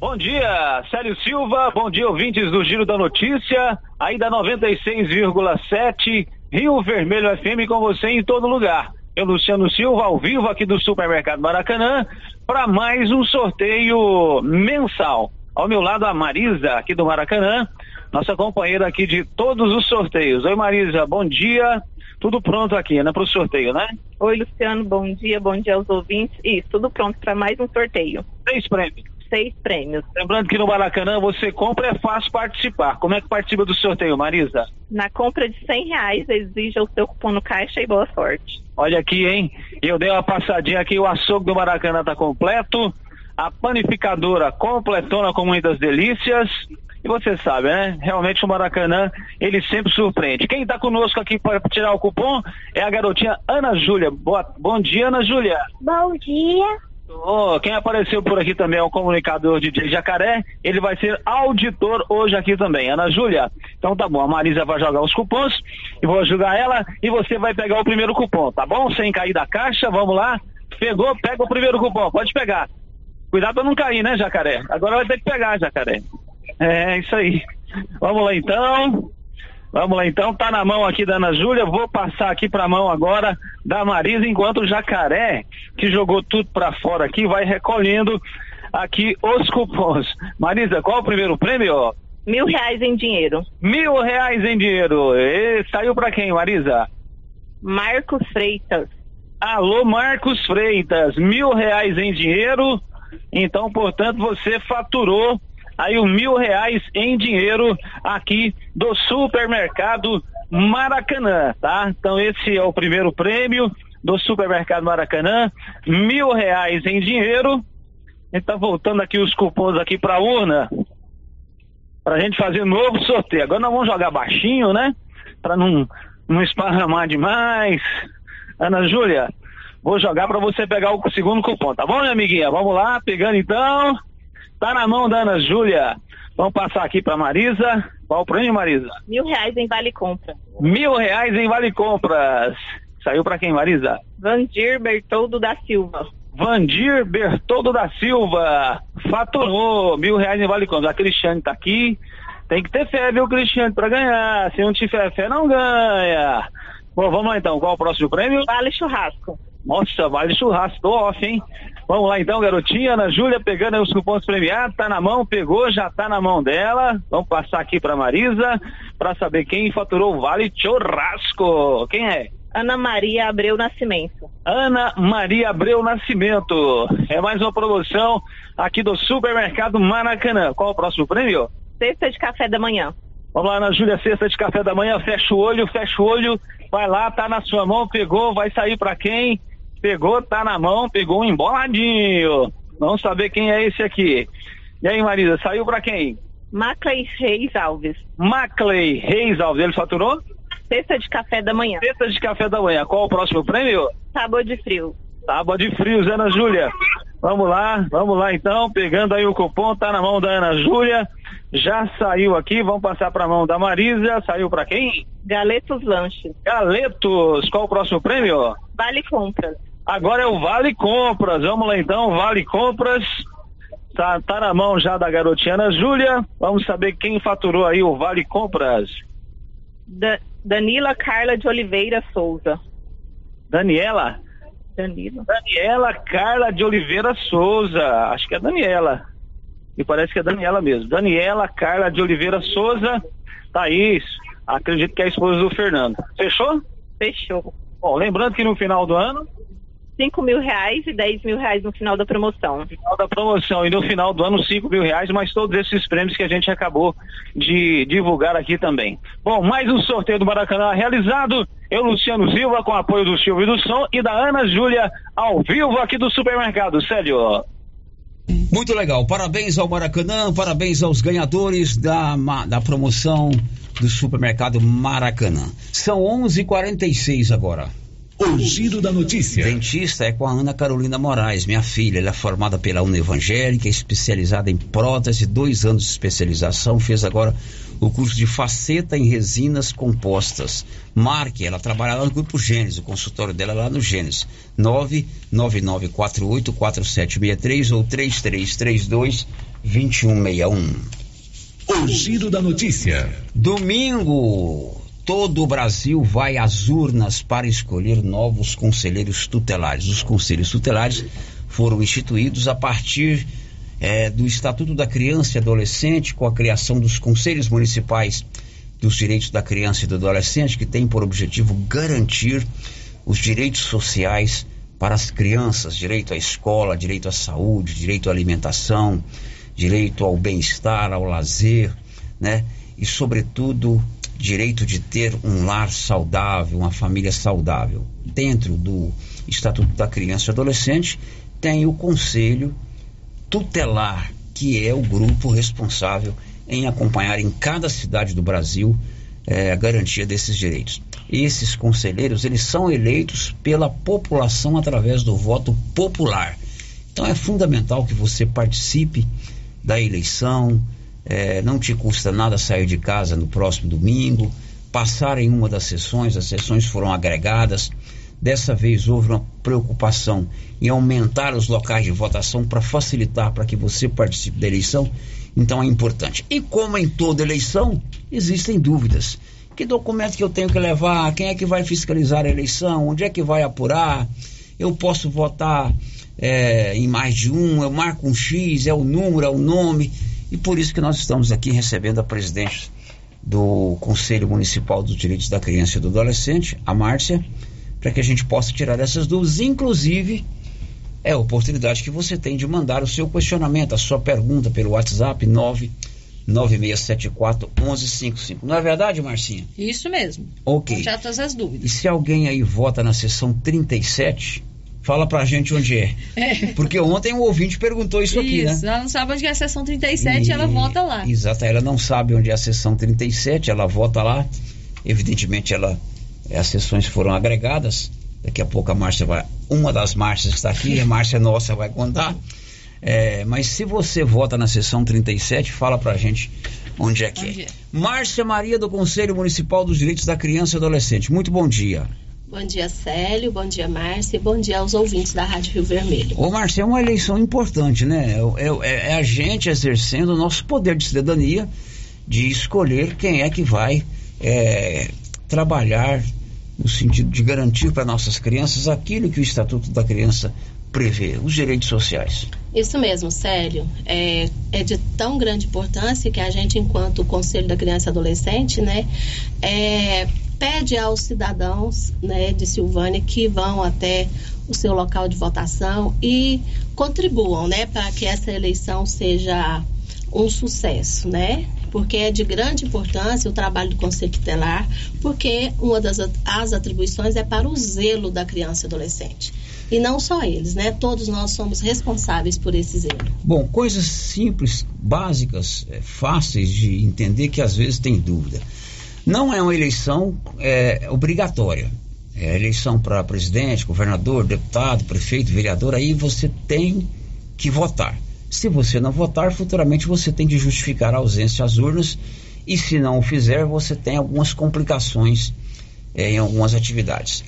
Bom dia, Célio Silva. Bom dia, ouvintes do Giro da Notícia. Aí da 96,7 Rio Vermelho FM com você em todo lugar. Eu, Luciano Silva, ao vivo aqui do Supermercado Maracanã, para mais um sorteio mensal. Ao meu lado, a Marisa, aqui do Maracanã, nossa companheira aqui de todos os sorteios. Oi, Marisa, bom dia. Tudo pronto aqui, né, para o sorteio, né? Oi, Luciano, bom dia, bom dia aos ouvintes. Isso, tudo pronto para mais um sorteio. Seis prêmios. Seis prêmios. Lembrando que no Maracanã você compra, é fácil participar. Como é que participa do sorteio, Marisa? Na compra de cem reais, exija o seu cupom no caixa e boa sorte. Olha aqui, hein? Eu dei uma passadinha aqui, o açougue do Maracanã tá completo, a panificadora completona com muitas delícias. E você sabe, né? Realmente o Maracanã, ele sempre surpreende. Quem está conosco aqui para tirar o cupom é a garotinha Ana Júlia. Boa, bom dia, Ana Júlia. Bom dia. Oh, quem apareceu por aqui também é o comunicador DJ Jacaré. Ele vai ser auditor hoje aqui também. Ana Júlia. Então tá bom, a Marisa vai jogar os cupons e vou ajudar ela e você vai pegar o primeiro cupom, tá bom? Sem cair da caixa, vamos lá. Pegou, pega o primeiro cupom, pode pegar. Cuidado pra não cair, né, Jacaré? Agora vai ter que pegar, Jacaré. É isso aí. Vamos lá então. Vamos lá então, tá na mão aqui da Ana Júlia, vou passar aqui pra mão agora da Marisa, enquanto o Jacaré, que jogou tudo pra fora aqui, vai recolhendo aqui os cupons. Marisa, qual é o primeiro prêmio? Mil reais em dinheiro. Mil reais em dinheiro. E saiu pra quem, Marisa? Marcos Freitas. Alô, Marcos Freitas, mil reais em dinheiro. Então, portanto, você faturou aí o mil reais em dinheiro aqui do supermercado Maracanã, tá? Então esse é o primeiro prêmio do supermercado Maracanã, mil reais em dinheiro. A gente tá voltando aqui os cupons aqui para urna, pra gente fazer um novo sorteio. Agora nós vamos jogar baixinho, né? Para não, não esparramar demais. Ana Júlia, vou jogar para você pegar o segundo cupom, tá bom, minha amiguinha? Vamos lá, pegando então. Tá na mão da Ana Júlia. Vamos passar aqui para Marisa. Qual o prêmio, Marisa? Mil reais em vale compra. Mil reais em vale compras. Saiu para quem, Marisa? Vandir Bertoldo da Silva. Vandir Bertoldo da Silva. Faturou mil reais em vale compras. A Cristiane tá aqui. Tem que ter fé, viu, Cristiane, para ganhar. Se não tiver fé, não ganha. Bom, vamos lá então. Qual o próximo prêmio? Vale churrasco. Nossa, vale churrasco. Tô off, hein? Vamos lá então, garotinha. Ana Júlia pegando os cupons premiados, tá na mão, pegou, já tá na mão dela. Vamos passar aqui pra Marisa pra saber quem faturou o Vale Churrasco. Quem é? Ana Maria Abreu Nascimento. Ana Maria Abreu Nascimento. É mais uma promoção aqui do Supermercado Maracanã. Qual o próximo prêmio? Cesta de café da manhã. Vamos lá, Ana Júlia, cesta de café da manhã, fecha o olho, fecha o olho, vai lá, tá na sua mão, pegou, vai sair pra quem? Pegou, tá na mão, pegou um emboladinho. Vamos saber quem é esse aqui. E aí, Marisa, saiu pra quem? Macley Reis Alves. Macley Reis Alves, ele faturou? Cesta de café da manhã. Cesta de café da manhã. Qual o próximo prêmio? Tábua de frio. Tábua de frio, Ana Júlia. Vamos lá, vamos lá então, pegando aí o cupom, tá na mão da Ana Júlia. Já saiu aqui, vamos passar para a mão da Marisa. Saiu para quem? Galetos Lanches. Galetos, qual o próximo prêmio? Vale Compras. Agora é o Vale Compras. Vamos lá então, Vale Compras. Tá, tá na mão já da garotiana Júlia. Vamos saber quem faturou aí o Vale Compras. Da- Danila Carla de Oliveira Souza. Daniela? Danila. Daniela Carla de Oliveira Souza. Acho que é Daniela. E parece que é Daniela mesmo. Daniela Carla de Oliveira Souza. Tá isso. Acredito que é a esposa do Fernando. Fechou? Fechou. Bom, lembrando que no final do ano, 5 mil reais e 10 mil reais no final da promoção. final da promoção e no final do ano 5 mil reais, mas todos esses prêmios que a gente acabou de divulgar aqui também. Bom, mais um sorteio do Maracanã realizado. Eu, Luciano Silva, com apoio do Silvio do Som e da Ana Júlia, ao vivo aqui do supermercado. Célio. Muito legal. Parabéns ao Maracanã, parabéns aos ganhadores da, da promoção do supermercado Maracanã. São 11:46 agora. O giro da notícia. Dentista é com a Ana Carolina Moraes, minha filha. Ela é formada pela Uni Evangélica, especializada em prótese, dois anos de especialização. Fez agora o curso de faceta em resinas compostas. Marque, ela trabalha lá no Grupo Gênesis, o consultório dela é lá no Gênesis. 999484763 ou 3332-2161. O giro da notícia. Domingo, todo o Brasil vai às urnas para escolher novos conselheiros tutelares. Os conselhos tutelares foram instituídos a partir eh, do Estatuto da Criança e Adolescente, com a criação dos conselhos municipais dos direitos da criança e do adolescente, que tem por objetivo garantir os direitos sociais para as crianças, direito à escola, direito à saúde, direito à alimentação, direito ao bem-estar, ao lazer, né? E sobretudo direito de ter um lar saudável, uma família saudável. Dentro do Estatuto da Criança e Adolescente tem o Conselho Tutelar, que é o grupo responsável em acompanhar em cada cidade do Brasil eh, a garantia desses direitos. Esses conselheiros, eles são eleitos pela população através do voto popular. Então é fundamental que você participe da eleição, eh, não te custa nada sair de casa no próximo domingo, passar em uma das sessões, as sessões foram agregadas. Dessa vez houve uma preocupação em aumentar os locais de votação para facilitar para que você participe da eleição. Então é importante. E como em toda eleição, existem dúvidas. Que documento que eu tenho que levar? Quem é que vai fiscalizar a eleição? Onde é que vai apurar? Eu posso votar eh, em mais de um? Eu marco um X? É o número? É o nome? E por isso que nós estamos aqui recebendo a presidente do Conselho Municipal dos Direitos da Criança e do Adolescente, a Márcia, para que a gente possa tirar essas dúvidas. Inclusive, é a oportunidade que você tem de mandar o seu questionamento, a sua pergunta pelo WhatsApp 99674 1155. Não é verdade, Marcinha? Isso mesmo. Ok. Tirar todas as E dúvidas. se alguém aí vota na sessão 37, fala pra gente onde é. É. Porque ontem um ouvinte perguntou isso, aqui, né? Isso, ela não sabe onde é a sessão 37 ela volta lá. Exato, ela não sabe onde é a sessão 37, ela vota lá. Evidentemente, ela, as sessões foram agregadas. Daqui a pouco a Márcia vai. Uma das Márcias que está aqui, a Márcia nossa vai contar. É, mas se você vota na sessão 37, fala pra gente onde é que é. Márcia Maria do Conselho Municipal dos Direitos da Criança e Adolescente. Muito bom dia. Bom dia, Célio. Bom dia, Márcia. E bom dia aos ouvintes da Rádio Rio Vermelho. Ô, Márcia, é uma eleição importante, né? É, é- é a gente exercendo o nosso poder de cidadania de escolher quem é que vai é, trabalhar no sentido de garantir para nossas crianças aquilo que o Estatuto da Criança prevê, os direitos sociais. Isso mesmo, Célio. É, é de tão grande importância que a gente, enquanto Conselho da Criança e Adolescente, né, é, pede aos cidadãos né, de Silvânia que vão até o seu local de votação e contribuam né, para que essa eleição seja um sucesso, né? Porque é de grande importância o trabalho do Conselho Tutelar, porque uma das as atribuições é para o zelo da criança e adolescente. E não só eles, né? Todos nós somos responsáveis por esse zelo. Bom, coisas simples, básicas, é, fáceis de entender que às vezes tem dúvida. Não é uma eleição é, obrigatória. É eleição para presidente, governador, deputado, prefeito, vereador, aí você tem que votar. Se você não votar, futuramente você tem de justificar a ausência às urnas e se não o fizer, você tem algumas complicações eh, em algumas atividades.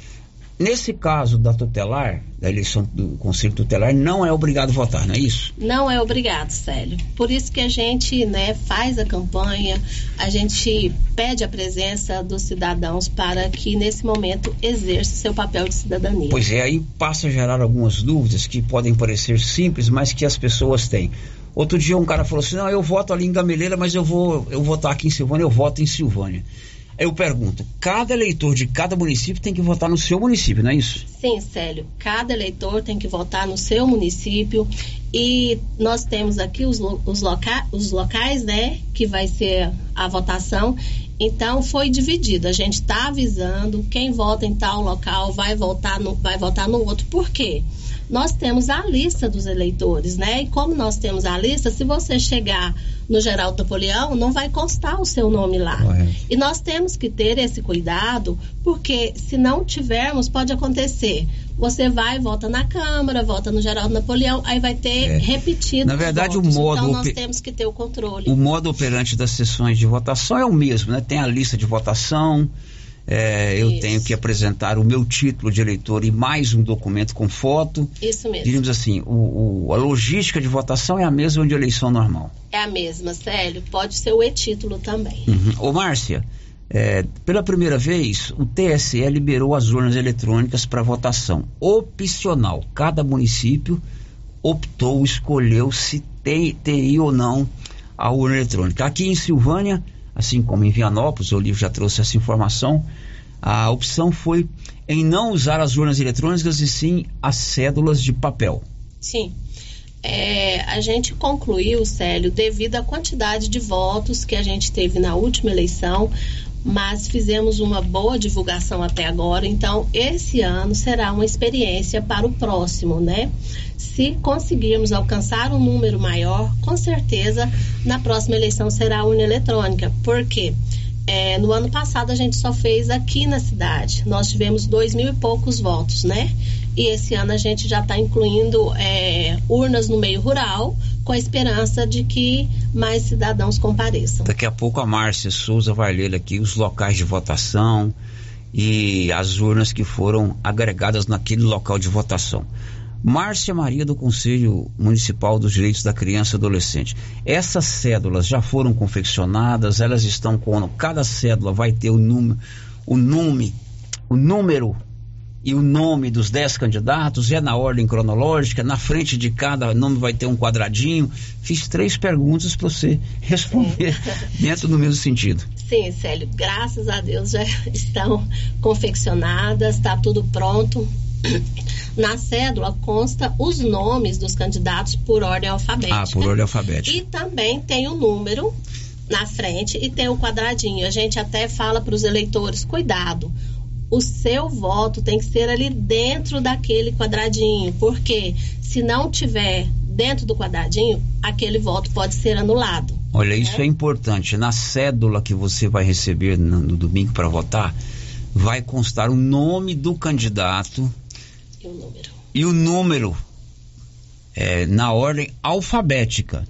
Nesse caso da tutelar, da eleição do Conselho Tutelar, não é obrigado a votar, não é isso? Não é obrigado, Célio. Por isso que a gente né, faz a campanha, a gente pede a presença dos cidadãos para que nesse momento exerça seu papel de cidadania. Pois é, aí passa a gerar algumas dúvidas que podem parecer simples, mas que as pessoas têm. Outro dia um cara falou assim: não, eu voto ali em Gameleira, mas eu vou eu votar aqui em Silvânia, eu voto em Silvânia. Eu pergunto, cada eleitor de cada município tem que votar no seu município, não é isso? Sim, Célio. Cada eleitor tem que votar no seu município e nós temos aqui os, os, loca, os locais, né, que vai ser a votação. Então foi dividido. A gente está avisando quem vota em tal local vai votar no, vai votar no outro. Por quê? Nós temos a lista dos eleitores, né? E como nós temos a lista, se você chegar no Geraldo Napoleão, não vai constar o seu nome lá. E nós temos que ter esse cuidado, porque se não tivermos, pode acontecer. Você vai, vota na Câmara, vota no Geraldo Napoleão, aí vai ter É. repetido. Na verdade, o votos. modo Então nós temos que ter o controle. O modo operante das sessões de votação é o mesmo, né? Tem a lista de votação, é, eu tenho que apresentar o meu título de eleitor e mais um documento com foto. Isso mesmo. Diríamos assim, o, o- a logística de votação é a mesma de eleição normal. É a mesma, Célio. Pode ser o e-título também. Uhum. Ô Márcia, é, pela primeira vez, o TSE liberou as urnas eletrônicas para votação opcional. Cada município optou, escolheu se tem, teria ou não a urna eletrônica. Aqui em Silvânia, assim como em Vianópolis, o Olívio já trouxe essa informação, a opção foi em não usar as urnas eletrônicas e sim as cédulas de papel. Sim. É, a gente concluiu, Célio, devido à quantidade de votos que a gente teve na última eleição, mas fizemos uma boa divulgação até agora, então esse ano será uma experiência para o próximo, né? Se conseguirmos alcançar um número maior, com certeza na próxima eleição será a urna eletrônica. Por quê? É, no ano passado a gente só fez aqui na cidade. Nós tivemos dois mil e poucos votos, né? E esse ano a gente já está incluindo é, urnas no meio rural, com a esperança de que mais cidadãos compareçam. Daqui a pouco a Márcia Souza vai ler aqui os locais de votação e as urnas que foram agregadas naquele local de votação. Márcia Maria do Conselho Municipal dos Direitos da Criança e Adolescente. Essas cédulas já foram confeccionadas, elas estão com cada cédula vai ter o número, o nome, o número e o nome dos 10 candidatos, é na ordem cronológica, na frente de cada nome vai ter um quadradinho. Fiz três perguntas para você responder (laughs) dentro do mesmo sentido. Sim, Célio, graças a Deus já (laughs) estão confeccionadas, está tudo pronto. Na cédula consta os nomes dos candidatos por ordem alfabética. Ah, por ordem alfabética. E também tem o número na frente e tem o quadradinho. A gente até fala para os eleitores: cuidado, o seu voto tem que ser ali dentro daquele quadradinho, porque se não tiver dentro do quadradinho, aquele voto pode ser anulado. Olha, isso é importante. Na cédula que você vai receber no, no domingo para votar, vai constar o nome do candidato E o número. e o número é, na ordem alfabética.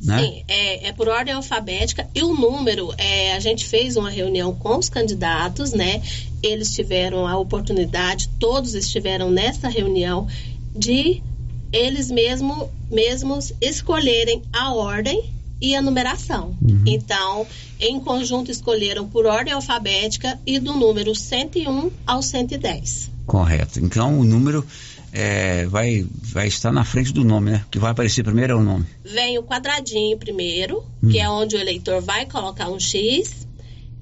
Né? Sim, é, é por ordem alfabética e o número, é, a gente fez uma reunião com os candidatos, né? Eles tiveram a oportunidade, todos estiveram nessa reunião, de eles mesmo, mesmos escolherem a ordem e a numeração. Então, em conjunto, escolheram por ordem alfabética e do número 101 ao 110. Correto. Então o número é, vai, vai estar na frente do nome, né? O que vai aparecer primeiro é o nome. Vem o quadradinho primeiro, Hum. que é onde o eleitor vai colocar um X,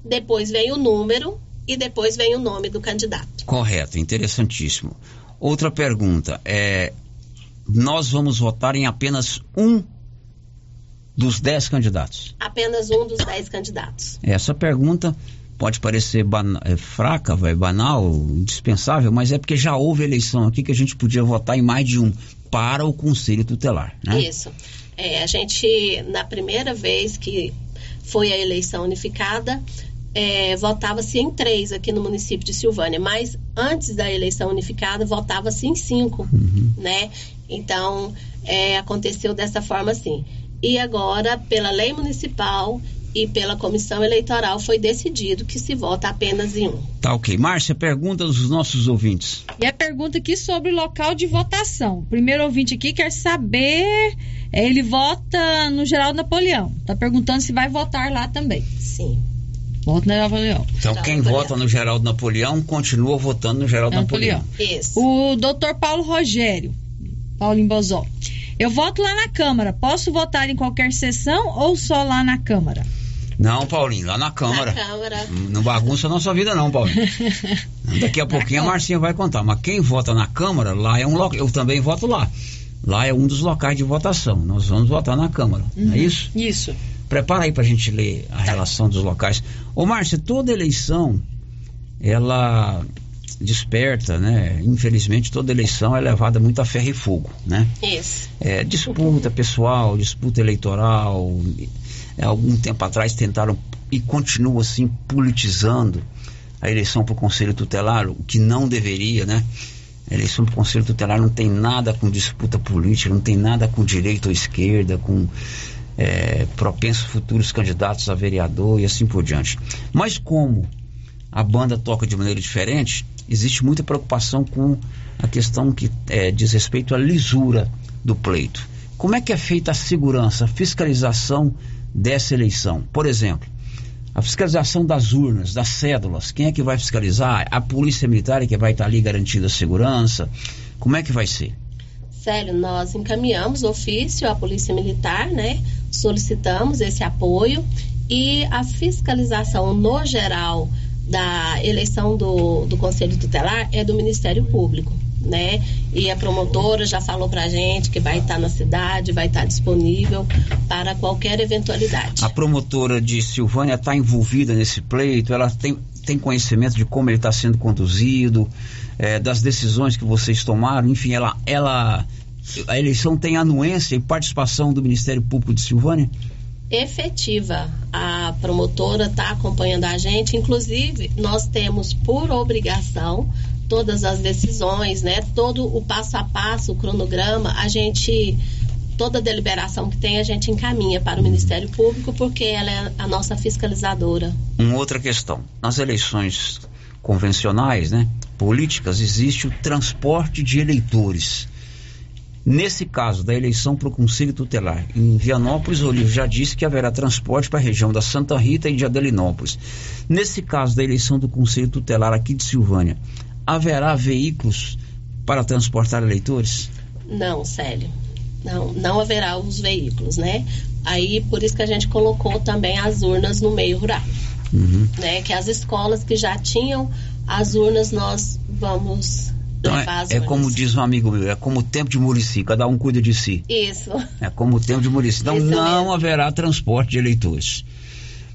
depois vem o número e depois vem o nome do candidato. Correto, interessantíssimo. Outra pergunta é: nós vamos votar em apenas um dos dez candidatos? Apenas um dos dez candidatos. Essa pergunta pode parecer é, fraca, vai, banal, indispensável, mas é porque já houve eleição aqui que a gente podia votar em mais de um para o Conselho Tutelar, né? Isso. É, a gente, na primeira vez que foi a eleição unificada, é, votava-se em três aqui no município de Silvânia, mas antes da eleição unificada, votava-se em cinco, né? Então, é, aconteceu dessa forma assim. E agora, pela lei municipal, e pela comissão eleitoral foi decidido que se vota apenas em um. Tá ok. Márcia, pergunta dos nossos ouvintes. E a pergunta aqui sobre o local de votação. O primeiro ouvinte aqui quer saber. eh, Ele vota no Geraldo Napoleão. Tá perguntando se vai votar lá também. Sim. Vota no Geraldo Napoleão. Então, quem vota no Geraldo Napoleão continua votando no Geraldo Napoleão. Isso. O doutor Paulo Rogério, Paulinho Bozó. Eu voto lá na Câmara. Posso votar em qualquer sessão ou só lá na Câmara? Não, Paulinho, lá na Câmara. Na Câmara. Não bagunça a nossa vida, não, Paulinho. (laughs) Daqui a pouquinho a Marcinha vai contar. Mas quem vota na Câmara, lá é um local. Eu também voto lá. Lá é um dos locais de votação. Nós vamos votar na Câmara. Não é isso? Isso. Prepara aí pra gente ler a relação dos locais. Ô, Márcia, toda eleição, ela desperta, né? Infelizmente, toda eleição é levada muito a ferro e fogo, né? Isso. É, disputa pessoal, disputa eleitoral. Algum tempo atrás tentaram e continua assim politizando a eleição para o Conselho Tutelar, o que não deveria, né? A eleição para o Conselho Tutelar não tem nada com disputa política, não tem nada com direita ou esquerda, com é, propensos futuros candidatos a vereador e assim por diante. Mas como a banda toca de maneira diferente, existe muita preocupação com a questão que é, diz respeito à lisura do pleito. Como é que é feita a segurança, a fiscalização dessa eleição? Por exemplo, a fiscalização das urnas, das cédulas, quem é que vai fiscalizar? A polícia militar é que vai estar ali garantindo a segurança? Como é que vai ser? Célio, nós encaminhamos ofício à Polícia Militar, né? Solicitamos esse apoio e a fiscalização no geral da eleição do, do Conselho Tutelar é do Ministério Público, né? E a promotora já falou pra gente que vai estar na cidade, vai estar disponível para qualquer eventualidade. A promotora de Silvânia está envolvida nesse pleito, ela tem, tem conhecimento de como ele está sendo conduzido, é, das decisões que vocês tomaram, enfim, ela, ela a eleição tem anuência e participação do Ministério Público de Silvânia? Efetiva. A promotora está acompanhando a gente, inclusive nós temos por obrigação todas as decisões, né? Todo o passo a passo, o cronograma, a gente toda deliberação que tem a gente encaminha para o Ministério Público porque ela é a nossa fiscalizadora. Uma outra questão, nas eleições convencionais, né, políticas, existe o transporte de eleitores. Nesse caso da eleição para o Conselho Tutelar em Vianópolis, o Olívio já disse que haverá transporte para a região da Santa Rita e de Adelinópolis. Nesse caso da eleição do Conselho Tutelar aqui de Silvânia, haverá veículos para transportar eleitores? Não, Célio. Não, não haverá os veículos, né? Aí por isso que a gente colocou também as urnas no meio rural. Uhum. Né? Que as escolas que já tinham as urnas, nós vamos Então é, é como diz um amigo meu, é como o tempo de Murici, cada um cuida de si. Isso. É como o tempo de Murici. Então Isso não mesmo. haverá transporte de eleitores.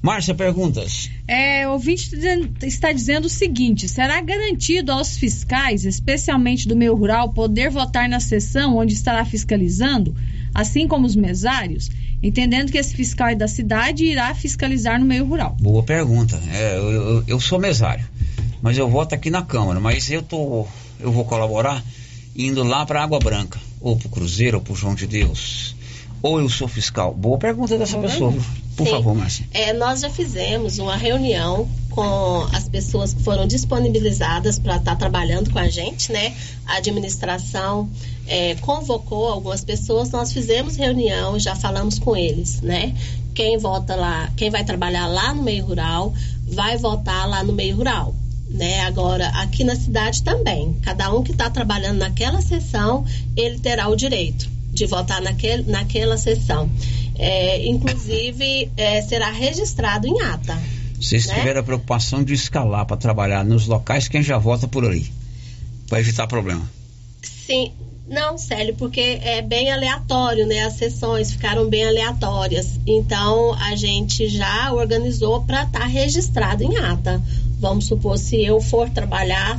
Márcia, perguntas? É, o ouvinte tá está dizendo o seguinte: será garantido aos fiscais, especialmente do meio rural, poder votar na sessão onde estará fiscalizando, assim como os mesários, entendendo que esse fiscal é da cidade e irá fiscalizar no meio rural? Boa pergunta. É, eu, eu- eu sou mesário, mas eu voto aqui na Câmara. Mas eu tô, eu vou colaborar indo lá para Água Branca, ou para Cruzeiro, ou para João de Deus. Ou eu sou fiscal. Boa pergunta dessa pessoa. Por Sim. favor, Márcia. É, nós já fizemos uma reunião com as pessoas que foram disponibilizadas para estar trabalhando com a gente, né? A administração é, convocou algumas pessoas, nós fizemos reunião, já falamos com eles, né? Quem vota lá, quem vai trabalhar lá no meio rural, vai votar lá no meio rural. Né? Agora, aqui na cidade também, cada um que está trabalhando naquela sessão, ele terá o direito de votar naquele, naquela sessão. É, inclusive, é, será registrado em ata. Vocês né? tiveram a preocupação de escalar para trabalhar nos locais quem já vota por ali. Para evitar problema. Sim, não, Célio, porque é bem aleatório, né? As sessões ficaram bem aleatórias. Então a gente já organizou para estar registrado em ata. Vamos supor, se eu for trabalhar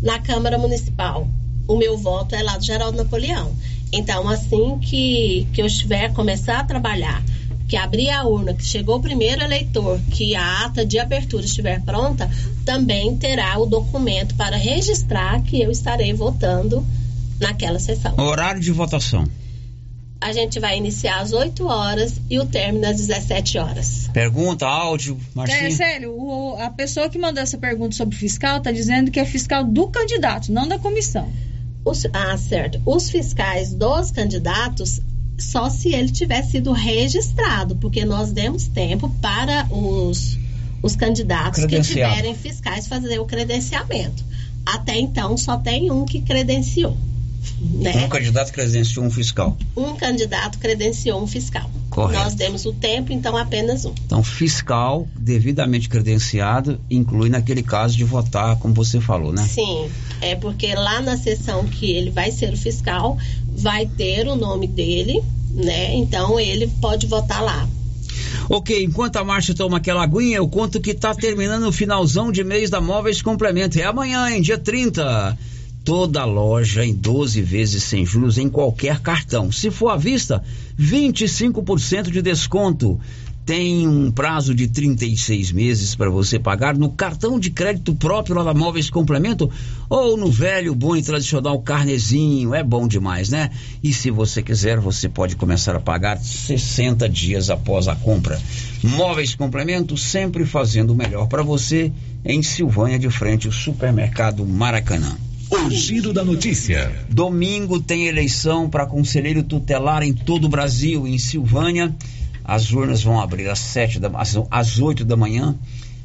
na Câmara Municipal, o meu voto é lá do Geraldo Napoleão. Então, assim que, que eu estiver começar a trabalhar, que abrir a urna, que chegou o primeiro eleitor, que a ata de abertura estiver pronta, também terá o documento para registrar que eu estarei votando naquela sessão. Horário de votação. A gente vai iniciar às 8 horas e o término às 17 horas. Pergunta, áudio, É, Marcinho. sério, o- a pessoa que mandou essa pergunta sobre fiscal tá dizendo que é fiscal do candidato, não da comissão. Os- ah, certo. Os fiscais dos candidatos, só se ele tiver sido registrado, porque nós demos tempo para os, os candidatos que tiverem fiscais fazer o credenciamento. Até então, só tem um que credenciou. Né? Um candidato credenciou um fiscal. Um candidato credenciou um fiscal. Correto. Nós demos o tempo, então apenas um. Então, fiscal devidamente credenciado inclui naquele caso de votar, como você falou, né? Sim, é porque lá na sessão que ele vai ser o fiscal, vai ter o nome dele, né? Então ele pode votar lá. Ok, enquanto a Márcia toma aquela aguinha, eu conto que tá terminando o finalzão de mês da Móveis Complemento. É amanhã, hein? Dia 30. Toda loja em 12 vezes sem juros em qualquer cartão. Se for à vista, 25% de desconto. Tem um prazo de 36 meses para você pagar no cartão de crédito próprio lá da Móveis Complemento ou no velho, bom e tradicional carnezinho. É bom demais, né? E se você quiser, você pode começar a pagar 60 dias após a compra. Móveis Complemento sempre fazendo o melhor para você em Silvânia de frente ao supermercado Maracanã. O giro da notícia. Domingo tem eleição para conselheiro tutelar em todo o Brasil, em Silvânia. As urnas vão abrir às sete da, às, às 8 da manhã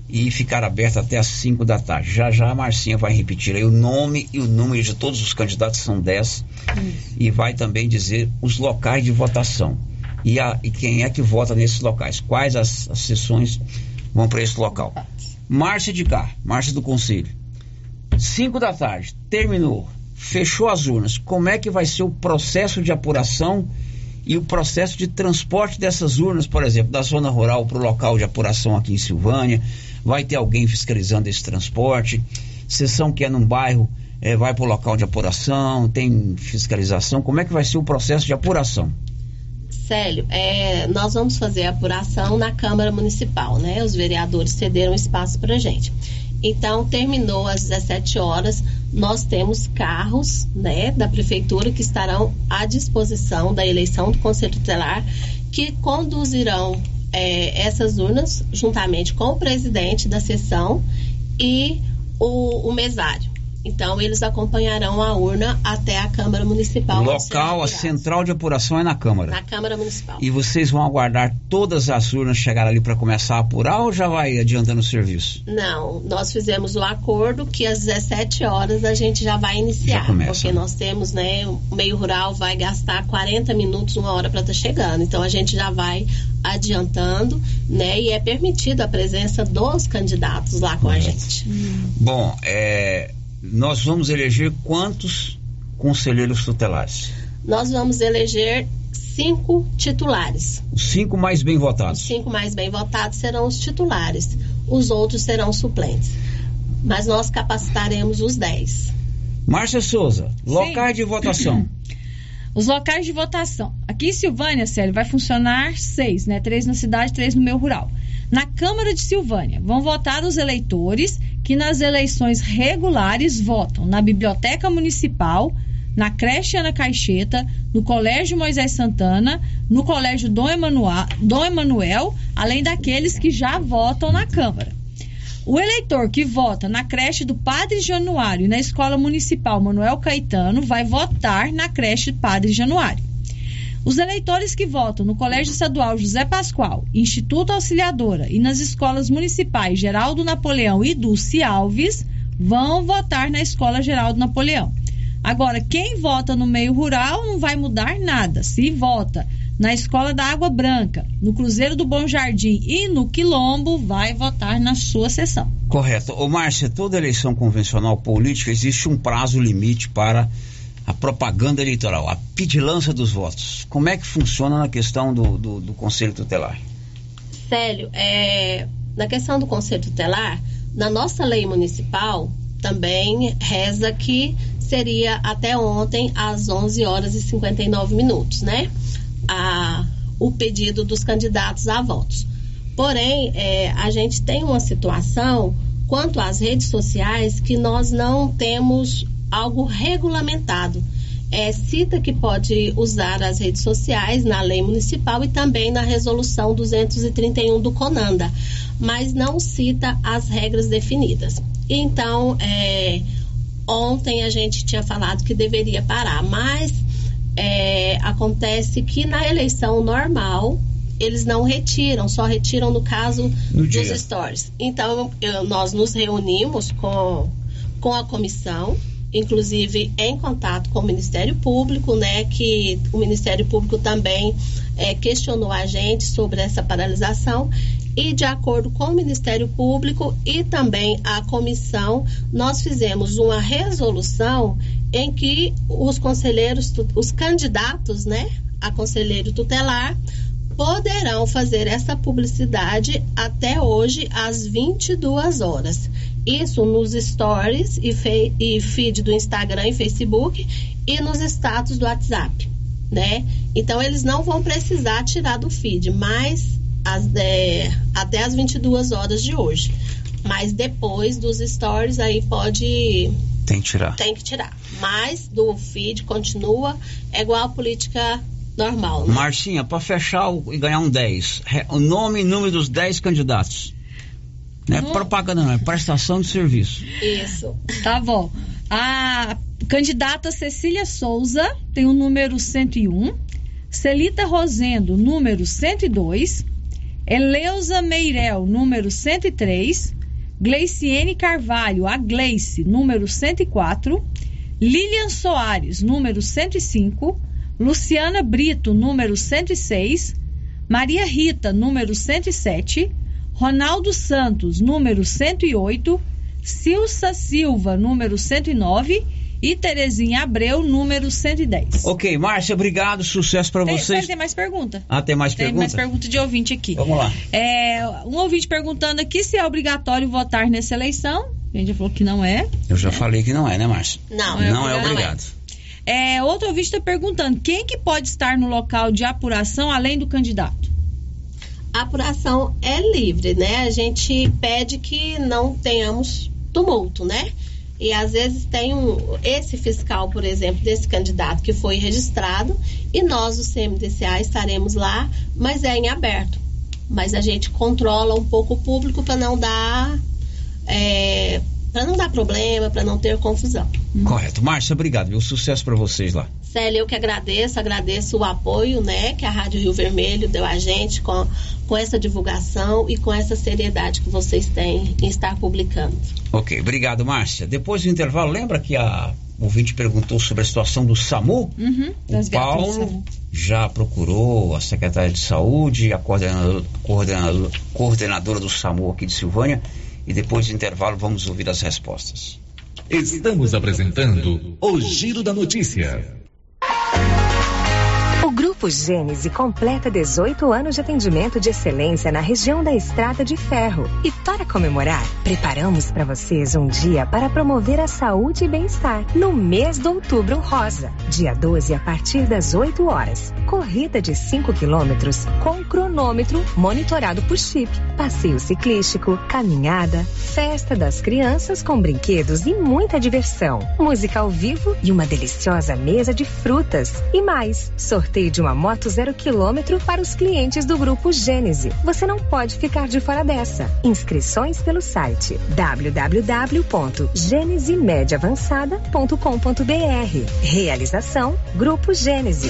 e ficar aberta até às 5 da tarde. Já já a Marcinha vai repetir aí o nome e o número de todos os candidatos, são 10, e vai também dizer os locais de votação. E, a, e quem é que vota nesses locais? Quais as, as sessões vão para esse local? Márcia de cá, Márcia do Conselho. 5 da tarde, terminou, fechou as urnas. Como é que vai ser o processo de apuração e o processo de transporte dessas urnas, por exemplo, da zona rural para o local de apuração aqui em Silvânia? Vai ter alguém fiscalizando esse transporte? Sessão que é num bairro eh, vai para o local de apuração? Tem fiscalização? Como é que vai ser o processo de apuração? Célio, é, nós vamos fazer a apuração na Câmara Municipal, né? Os vereadores cederam espaço para gente. Então, terminou às 17 horas, nós temos carros, né, da prefeitura que estarão à disposição da eleição do Conselho Tutelar, que conduzirão é, essas urnas juntamente com o presidente da sessão e o, o mesário. Então, eles acompanharão a urna até a Câmara Municipal. O local, a apurados. central de apuração é na Câmara. Na Câmara Municipal. E vocês vão aguardar todas as urnas chegar ali para começar a apurar ou já vai adiantando o serviço? Não, nós fizemos o acordo que às 17 horas a gente já vai iniciar. Já começa, porque nós temos, né, o meio rural vai gastar 40 minutos, uma hora para estar chegando. Então a gente já vai adiantando, né? E é permitido a presença dos candidatos lá com a gente. Bom, é, nós vamos eleger quantos conselheiros tutelares? Nós vamos eleger cinco titulares. Os cinco mais bem Os votados. cinco mais bem votados serão os titulares. Os outros serão suplentes. Mas nós capacitaremos os 10. Márcia Souza, locais de votação. Os locais de votação. Aqui em Silvânia, Célio, vai funcionar seis, né? Três na cidade, três no meio rural. Na Câmara de Silvânia, vão votar os eleitores que nas eleições regulares votam na Biblioteca Municipal, na creche Ana Caixeta, no Colégio Moisés Santana, no Colégio Dom Emanuel, Dom Emanuel, além daqueles que já votam na Câmara. O eleitor que vota na creche do Padre Januário e na Escola Municipal Manuel Caetano vai votar na creche Padre Januário. Os eleitores que votam no Colégio Estadual José Pascoal, Instituto Auxiliadora e nas escolas municipais Geraldo Napoleão e Dulce Alves vão votar na Escola Geraldo Napoleão. Agora, quem vota no meio rural não vai mudar nada. Se vota na Escola da Água Branca, no Cruzeiro do Bom Jardim e no Quilombo, vai votar na sua sessão. Correto. Ô Márcia, toda eleição convencional política existe um prazo limite para a propaganda eleitoral, a pedilança dos votos. Como é que funciona na questão do, do, do Conselho Tutelar? Célio, é, na questão do Conselho Tutelar, na nossa lei municipal também reza que seria até ontem às 11 horas e 59 minutos, né? A, o pedido dos candidatos a votos. Porém, é, a gente tem uma situação quanto às redes sociais que nós não temos algo regulamentado. é, cita que pode usar as redes sociais na lei municipal e também na resolução 231 do CONANDA, mas não cita as regras definidas. Então, é, ontem a gente tinha falado que deveria parar, mas é, acontece que na eleição normal eles não retiram, só retiram no caso No dos dia. stories. Então, eu- nós nos reunimos com, com a comissão, inclusive em contato com o Ministério Público, né? Que o Ministério Público também eh, questionou a gente sobre essa paralisação. E de acordo com o Ministério Público e também a comissão, nós fizemos uma resolução em que os conselheiros, os candidatos, né, a conselheiro tutelar, poderão fazer essa publicidade até hoje às 22 horas. Isso nos stories e, e feed do Instagram e Facebook e nos status do WhatsApp, né? Então eles não vão precisar tirar do feed, mas as, é, até as 22 horas de hoje. Mas depois dos stories aí pode Tem que tirar. tem que tirar. Mas do feed continua é igual a política normal, né? Marcinha, para fechar o- e ganhar um 10, re- o nome e número dos 10 candidatos. Não é propaganda, não, é prestação de serviço. Isso. Tá bom. A candidata Cecília Souza tem o número 101. Celita Rosendo, número 102. Eleusa Meirel, número 103. Gleiciene Carvalho, a Gleice, número 104. Lilian Soares, número 105. Luciana Brito, número 106. Maria Rita, número 107. Ronaldo Santos, número 108. Silsa Silva, número 109. E Terezinha Abreu, número 110. Ok, Márcia, obrigado, sucesso para Tem, vocês. tem mais pergunta? Ah, tem mais Tem perguntas? mais pergunta de ouvinte aqui. Vamos lá. É, um ouvinte perguntando aqui se é obrigatório votar nessa eleição. A gente já falou que não é. Eu já falei que não é, né, Márcia? Não, Não é obrigado. É, outro ouvinte está perguntando quem que pode estar no local de apuração além do candidato? A apuração é livre, né? A gente pede que não tenhamos tumulto, né? E às vezes tem um, esse fiscal, por exemplo, desse candidato que foi registrado e nós, do CMDCA, estaremos lá, mas é em aberto. Mas a gente controla um pouco o público para não dar é, para não dar problema, para não ter confusão. Correto. Márcia, obrigado, viu? Sucesso para vocês lá. Célia, eu que agradeço, agradeço o apoio, né, que a Rádio Rio Vermelho deu a gente com, com essa divulgação e com essa seriedade que vocês têm em estar publicando. Ok, obrigado, Márcia. Depois do intervalo, lembra que a ouvinte perguntou sobre a situação do SAMU? Uhum, O Paulo já procurou a secretária de saúde, a coordenadora, coordenadora, coordenadora do SAMU aqui de Silvânia, e depois do intervalo vamos ouvir as respostas. Estamos apresentando o Giro da Notícia. Grupo Gênese completa 18 anos de atendimento de excelência na região da Estrada de Ferro. E para comemorar, preparamos para vocês um dia para promover a saúde e bem-estar no mês de outubro rosa. Dia 12 a partir das 8 horas. Corrida de 5 quilômetros com cronômetro monitorado por chip. Passeio ciclístico, caminhada, festa das crianças com brinquedos e muita diversão. Música ao vivo e uma deliciosa mesa de frutas. E mais, sorteio de uma moto zero quilômetro para os clientes do Grupo Gênese. Você não pode ficar de fora dessa. Inscrições pelo site www.genesimediaavançada.com.br. Realização Grupo Gênese.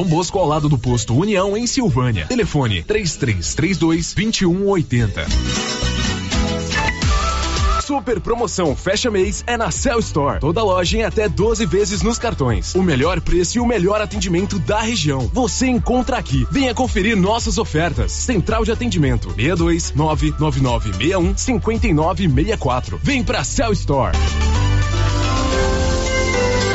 Dom Bosco ao lado do posto União em Silvânia. Telefone 3332 2180. Super promoção fecha mês é na Cell Store. Toda loja em até 12 vezes nos cartões. O melhor preço e o melhor atendimento da região. Você encontra aqui. Venha conferir nossas ofertas. Central de atendimento 62 99961 5964. Vem pra Cell Store.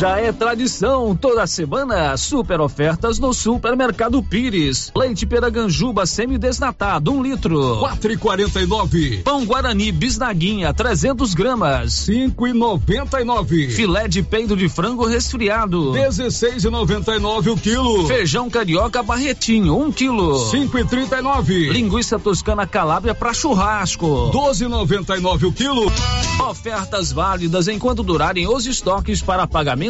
Já é tradição, toda semana, super ofertas no Supermercado Pires. Leite Peraganjuba semi-desnatado, um litro. Quatro e quarenta e nove. Pão Guarani Bisnaguinha, 300 gramas. Cinco e noventa e nove. Filé de peito de frango resfriado. Dezesseis e noventa e nove o quilo. Feijão carioca barretinho, um quilo. Cinco e trinta e nove. Linguiça toscana calábria para churrasco. Doze e noventa e nove o quilo. Ofertas válidas enquanto durarem os estoques para pagamento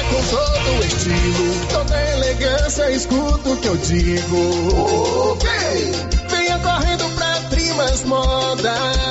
com todo estilo, toda elegância, escuta o que eu digo. Ok, venha correndo pra Trimas Modas.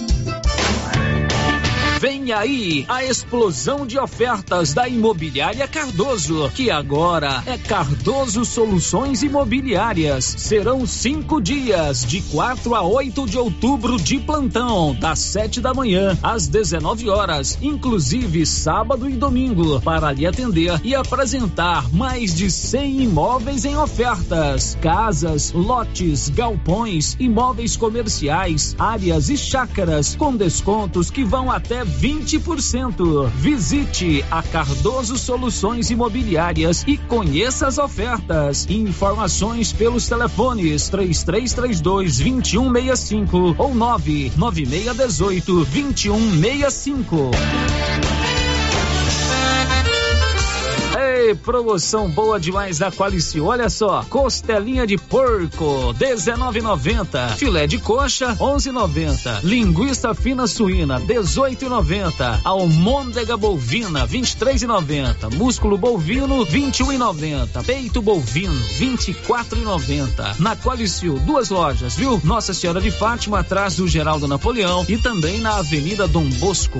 Vem aí a explosão de ofertas da Imobiliária Cardoso, que agora é Cardoso Soluções Imobiliárias. Serão cinco dias, de 4 a 8 de outubro, de plantão, das 7 da manhã às 19 horas, inclusive sábado e domingo, para lhe atender e apresentar mais de 100 imóveis em ofertas: casas, lotes, galpões, imóveis comerciais, áreas e chácaras, com descontos que vão até 20%. Visite a Cardoso Soluções Imobiliárias e conheça as ofertas. Informações pelos telefones 3332 2165 ou 99618 2165. Promoção boa demais da Qualicil. Olha só, costelinha de porco, 19,90. Filé de coxa, 11,90. Linguiça fina suína, 18,90. Almôndega bovina, 23,90. Músculo bovino, 21,90. Peito bovino, 24,90. Na Qualicil, duas lojas, viu? Nossa Senhora de Fátima, atrás do Geraldo Napoleão e também na Avenida Dom Bosco.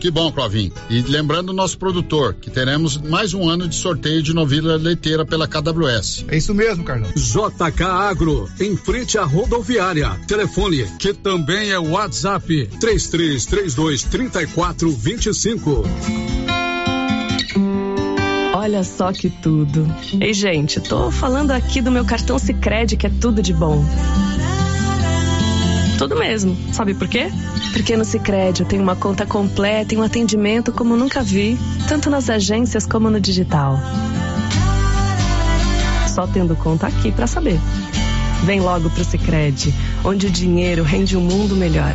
Que bom, Clovin. E lembrando o nosso produtor, que teremos mais um ano de sorteio de novilha leiteira pela KWS. É isso mesmo, Carlão. JK Agro, em frente à rodoviária. Telefone, que também é WhatsApp, 3332 3425. Olha só que tudo. Ei, gente, tô falando aqui do meu cartão Sicredi que é tudo de bom. Tudo mesmo. Sabe por quê? Porque no Sicredi eu tenho uma conta completa e um atendimento como nunca vi, tanto nas agências como no digital. Só tendo conta aqui para saber. Vem logo pro Sicredi, onde o dinheiro rende um mundo melhor.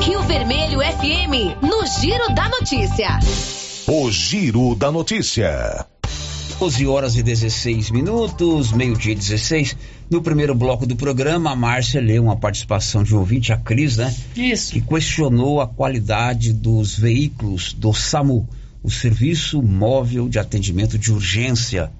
Rio Vermelho FM, no Giro da Notícia. O Giro da Notícia. 12 horas e 16 minutos, meio-dia 16. No primeiro bloco do programa, a Márcia leu uma participação de um ouvinte, a Cris, né? Isso. Que questionou a qualidade dos veículos do SAMU, o Serviço Móvel de Atendimento de Urgência,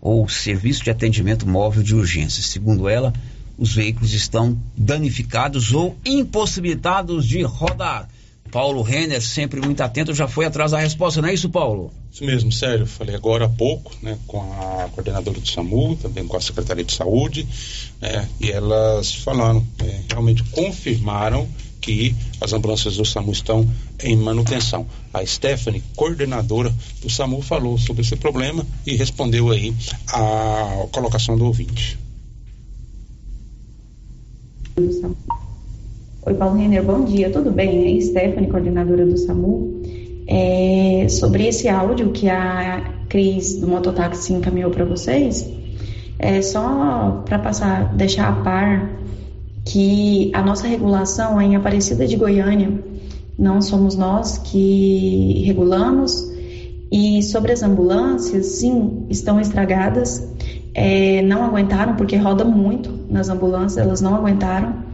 ou Serviço de Atendimento Móvel de Urgência. Segundo ela, os veículos estão danificados ou impossibilitados de rodar. Paulo Renner, sempre muito atento, já foi atrás da resposta, não é isso, Paulo? Isso mesmo, sério. Falei agora há pouco, né, com a coordenadora do SAMU, também com a Secretaria de Saúde, né, e elas falaram, é, realmente confirmaram que as ambulâncias do SAMU estão em manutenção. A Stephanie, coordenadora do SAMU, falou sobre esse problema e respondeu aí a colocação do ouvinte. Oi, Paulo Renner, bom dia, tudo bem? É Stephanie, coordenadora do SAMU. É, sobre esse áudio que a Cris do Mototáxi encaminhou para vocês, é só para passar, deixar a par que a nossa regulação é em Aparecida de Goiânia, não somos nós que regulamos. E sobre as ambulâncias, sim, estão estragadas, é, não aguentaram porque roda muito nas ambulâncias, elas não aguentaram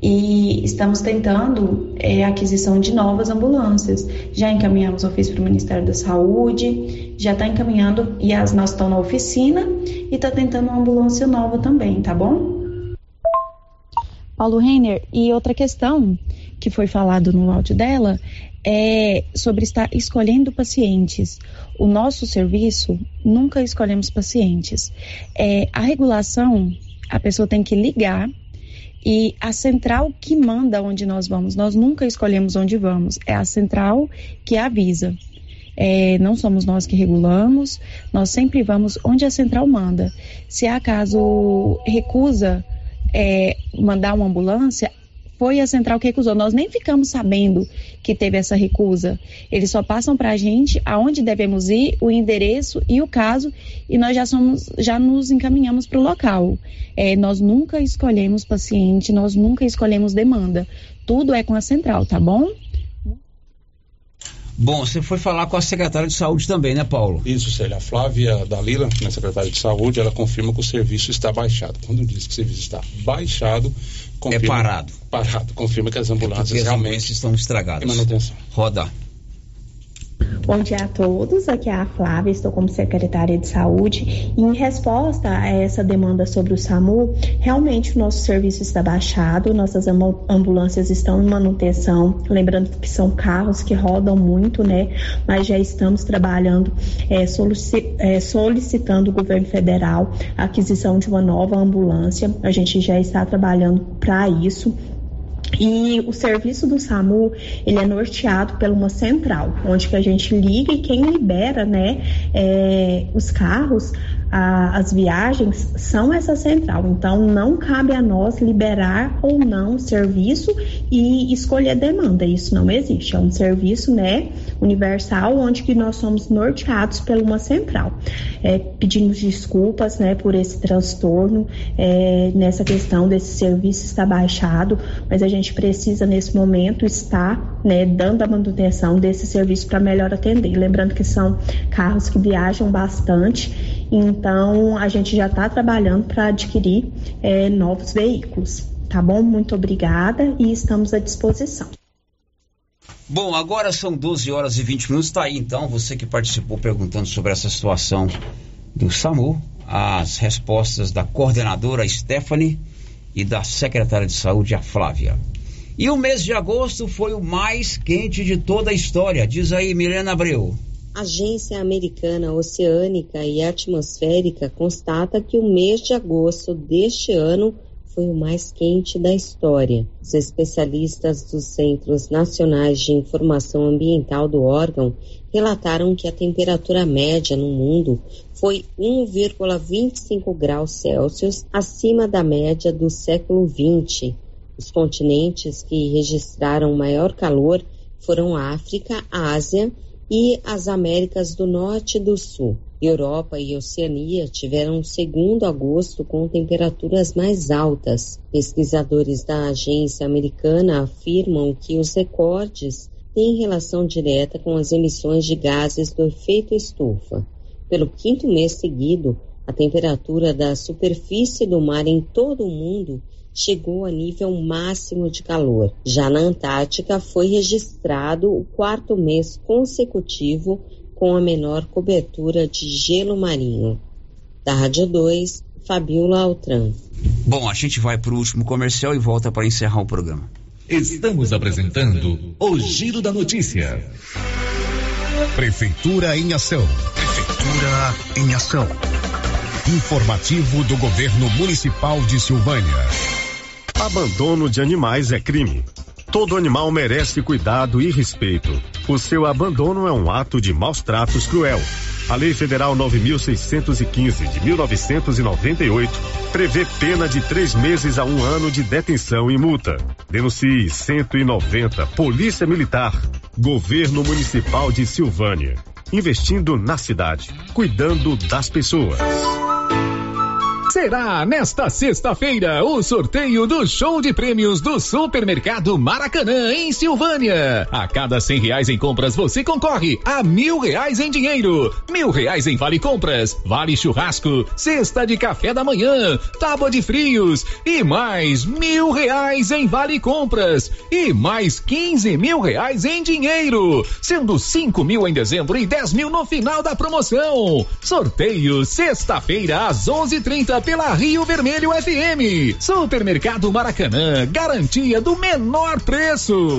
e estamos tentando é, a aquisição de novas ambulâncias. Já encaminhamos ofício para o Ministério da Saúde, já está encaminhando e as nossas estão na oficina e está tentando uma ambulância nova também, tá bom? Paulo Renner, e outra questão que foi falado no áudio dela é sobre estar escolhendo pacientes. O nosso serviço nunca escolhemos pacientes. É, a regulação, a pessoa tem que ligar e a central que manda onde nós vamos. Nós nunca escolhemos onde vamos. É a central que avisa. É, não somos nós que regulamos, nós sempre vamos onde a central manda. Se acaso recusa é, mandar uma ambulância, foi a central que recusou. Nós nem ficamos sabendo que teve essa recusa. Eles só passam para a gente aonde devemos ir, o endereço e o caso, e nós já somos, já nos encaminhamos para o local. É, nós nunca escolhemos paciente, nós nunca escolhemos demanda. Tudo é com a central, tá bom? Bom, você foi falar com a secretária de saúde também, né, Paulo? Isso, Célia. A Flávia Dalila, minha secretária de saúde, ela confirma que o serviço está baixado. Quando diz que o serviço está baixado, confirma, É parado. Parado. Confirma que as ambulâncias as realmente estão estragadas. em manutenção. Roda. Bom dia a todos, aqui é a Flávia, estou como secretária de saúde. E em resposta a essa demanda sobre o SAMU, realmente o nosso serviço está baixado, nossas ambu- ambulâncias estão em manutenção. Lembrando que são carros que rodam muito, né? Mas já estamos trabalhando, é, é, solicitando o governo federal a aquisição de uma nova ambulância. A gente já está trabalhando para isso. E o serviço do SAMU, ele é norteado por uma central, onde que a gente liga e quem libera, né, é, os carros, a, as viagens, são essa central. Então, não cabe a nós liberar ou não o serviço e escolher demanda. Isso não existe. É um serviço, né, universal, onde que nós somos norteados por uma central. É, pedimos desculpas, né, por esse transtorno, é, nessa questão desse serviço estar baixado, mas a gente precisa, nesse momento, estar, né, dando a manutenção desse serviço para melhor atender. Lembrando que são carros que viajam bastante, então a gente já está trabalhando para adquirir é, novos veículos. Tá bom? Muito obrigada e estamos à disposição. Bom, agora são 12 horas e 20 minutos. Está aí então, você que participou perguntando sobre essa situação do SAMU, as respostas da coordenadora Stephanie e da secretária de saúde, a Flávia. E o mês de agosto foi o mais quente de toda a história. Diz aí, Milena Abreu. A Agência Americana Oceânica e Atmosférica constata que o mês de agosto deste ano foi o mais quente da história. Os especialistas dos Centros Nacionais de Informação Ambiental do órgão relataram que a temperatura média no mundo foi 1,25 graus Celsius acima da média do século XX. Os continentes que registraram maior calor foram a África, a Ásia e as Américas do Norte e do Sul. Europa e Oceania tiveram um segundo agosto com temperaturas mais altas. Pesquisadores da agência americana afirmam que os recordes têm relação direta com as emissões de gases do efeito estufa. Pelo quinto mês seguido, a temperatura da superfície do mar em todo o mundo chegou a nível máximo de calor. Já na Antártica foi registrado o quarto mês consecutivo com a menor cobertura de gelo marinho. Da Rádio 2, Fabiola Altran. Bom, a gente vai para o último comercial e volta para encerrar o programa. Estamos apresentando o Giro da Notícia. Prefeitura em Ação. Prefeitura em Ação. Informativo do Governo Municipal de Silvânia. Abandono de animais é crime. Todo animal merece cuidado e respeito. O seu abandono é um ato de maus tratos cruel. A Lei Federal 9615 de 1998 prevê pena de três meses a um ano de detenção e multa. Denuncie 190 Polícia Militar, Governo Municipal de Silvânia. Investindo na cidade, cuidando das pessoas. Será nesta sexta-feira o sorteio do show de prêmios do Supermercado Maracanã, em Silvânia. A cada cem reais em compras você concorre a mil reais em dinheiro, mil reais em vale compras, vale churrasco, cesta de café da manhã, tábua de frios e mais mil reais em vale compras e mais quinze mil reais em dinheiro, sendo cinco mil em dezembro e dez mil no final da promoção. Sorteio sexta-feira às onze trinta pela Rio Vermelho FM. Supermercado Maracanã, garantia do menor preço.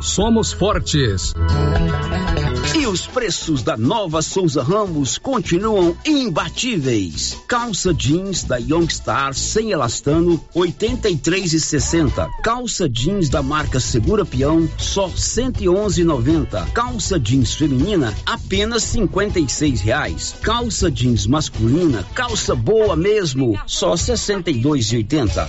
somos fortes. E os preços da nova Souza Ramos continuam imbatíveis. Calça jeans da Youngstar sem elastano, 83,60. Calça jeans da marca Segura Peão, só 111,90. Calça jeans feminina, apenas 56 reais. Calça jeans masculina, calça boa mesmo, só 62,80.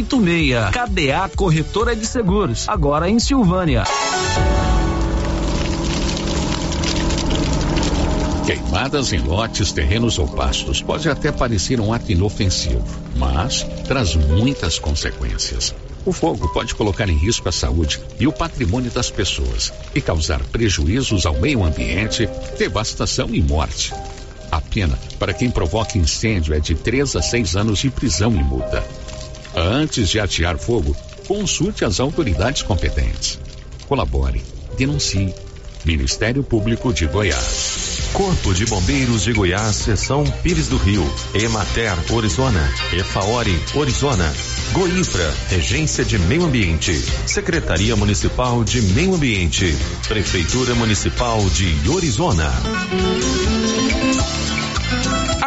86. KDA Corretora de Seguros, agora em Silvânia. Queimadas em lotes, terrenos ou pastos pode até parecer um ato inofensivo, mas traz muitas consequências. O fogo pode colocar em risco a saúde e o patrimônio das pessoas e causar prejuízos ao meio ambiente, devastação e morte. A pena para quem provoca incêndio é de 3 a 6 anos de prisão e multa. Antes de atear fogo, consulte as autoridades competentes. Colabore, denuncie. Ministério Público de Goiás. Corpo de Bombeiros de Goiás, Seção Pires do Rio. Emater, Orizona. Efaori, Orizona. Goinfra, Regência de Meio Ambiente. Secretaria Municipal de Meio Ambiente. Prefeitura Municipal de Orizona.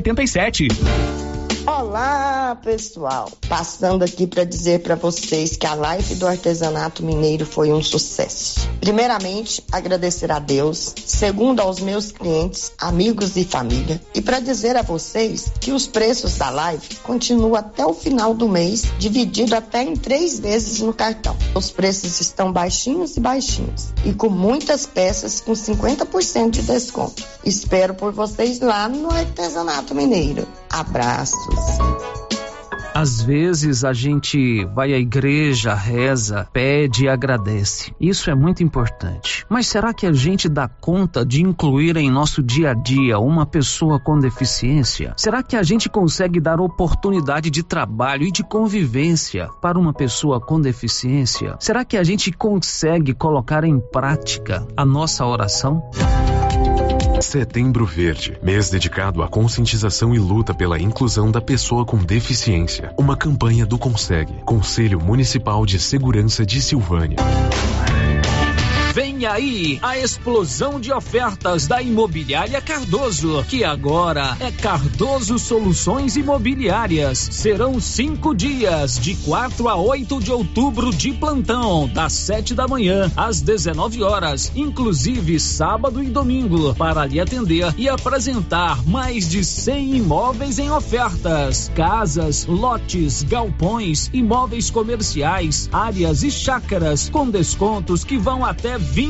87. Olá, pessoal! Passando aqui para dizer para vocês que a live do artesanato mineiro foi um sucesso. Primeiramente, agradecer a Deus, segundo aos meus clientes, amigos e família, e para dizer a vocês que os preços da live continuam até o final do mês, dividido até em três vezes no cartão. Os preços estão baixinhos e baixinhos, e com muitas peças com 50% de desconto. Espero por vocês lá no artesanato mineiro. Abraços. Às vezes a gente vai à igreja, reza, pede e agradece. Isso é muito importante. Mas será que a gente dá conta de incluir em nosso dia a dia uma pessoa com deficiência? Será que a gente consegue dar oportunidade de trabalho e de convivência para uma pessoa com deficiência? Será que a gente consegue colocar em prática a nossa oração? Setembro Verde, mês dedicado à conscientização e luta pela inclusão da pessoa com deficiência. Uma campanha do Consegue, Conselho Municipal de Segurança de Silvânia. Vem aí a explosão de ofertas da Imobiliária Cardoso, que agora é Cardoso Soluções Imobiliárias. Serão cinco dias, de 4 a 8 de outubro, de plantão, das 7 da manhã às 19 horas, inclusive sábado e domingo, para lhe atender e apresentar mais de 100 imóveis em ofertas: casas, lotes, galpões, imóveis comerciais, áreas e chácaras, com descontos que vão até 20%.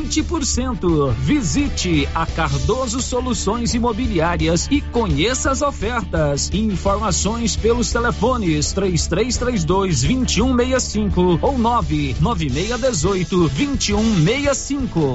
Visite a Cardoso Soluções Imobiliárias e conheça as ofertas. Informações pelos telefones 3332 2165 ou 99618 2165.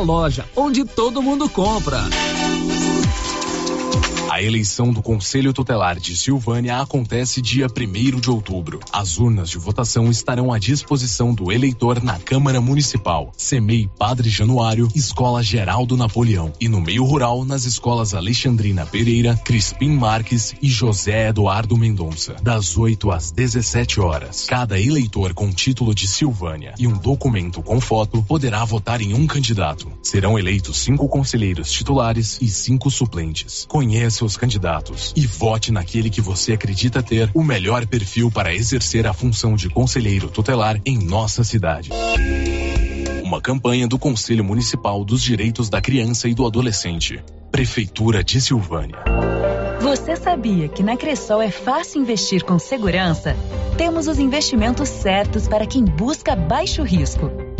loja, onde todo mundo compra. A eleição do Conselho Tutelar de Silvânia acontece dia 1 de outubro. As urnas de votação estarão à disposição do eleitor na Câmara Municipal, CEMEI Padre Januário, Escola Geraldo Napoleão e no meio rural nas escolas Alexandrina Pereira, Crispim Marques e José Eduardo Mendonça, das 8 às 17 horas. Cada eleitor com título de Silvânia e um documento com foto poderá votar em um candidato. Serão eleitos cinco conselheiros titulares e cinco suplentes. Conheça seus candidatos e vote naquele que você acredita ter o melhor perfil para exercer a função de conselheiro tutelar em nossa cidade. Uma campanha do Conselho Municipal dos Direitos da Criança e do Adolescente. Prefeitura de Silvânia. Você sabia que na Cressol é fácil investir com segurança? Temos os investimentos certos para quem busca baixo risco.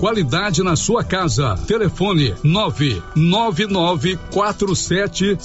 qualidade na sua casa. Telefone 99947